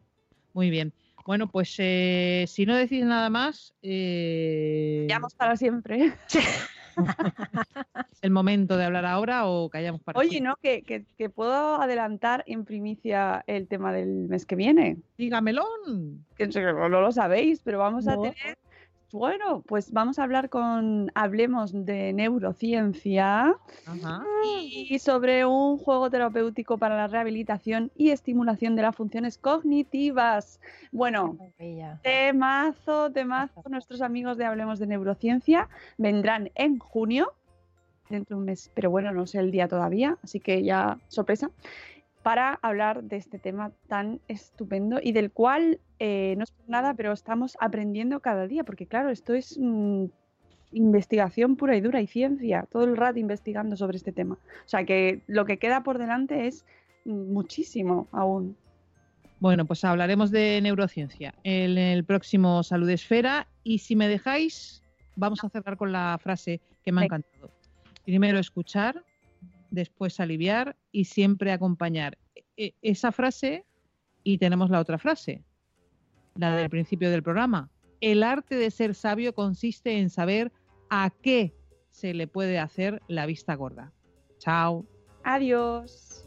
Muy bien. Bueno, pues eh, si no decís nada más, eh, Callamos para siempre. ¿es el momento de hablar ahora o callamos para Oye, siempre? ¿no? Que, que- que puedo adelantar en primicia el tema del mes que viene. Dígamelón. Que no no lo sabéis, pero vamos a tener. Bueno, pues vamos a hablar con. Hablemos de neurociencia Ajá. y sobre un juego terapéutico para la rehabilitación y estimulación de las funciones cognitivas. Bueno. Temazo, temazo. Nuestros amigos de Hablemos de Neurociencia vendrán en junio, dentro de un mes, pero bueno, no sé el día todavía, así que ya sorpresa, para hablar de este tema tan estupendo y del cual eh, no es por nada, pero estamos aprendiendo cada día, porque claro, esto es mm, investigación pura y dura y ciencia, todo el rato investigando sobre este tema. O sea que lo que queda por delante es mm, muchísimo aún. Bueno, pues hablaremos de neurociencia en el próximo Salud Esfera y si me dejáis, vamos a cerrar con la frase que me ha encantado. Primero escuchar, después aliviar y siempre acompañar. E- esa frase y tenemos la otra frase, la del principio del programa. El arte de ser sabio consiste en saber a qué se le puede hacer la vista gorda. Chao. Adiós.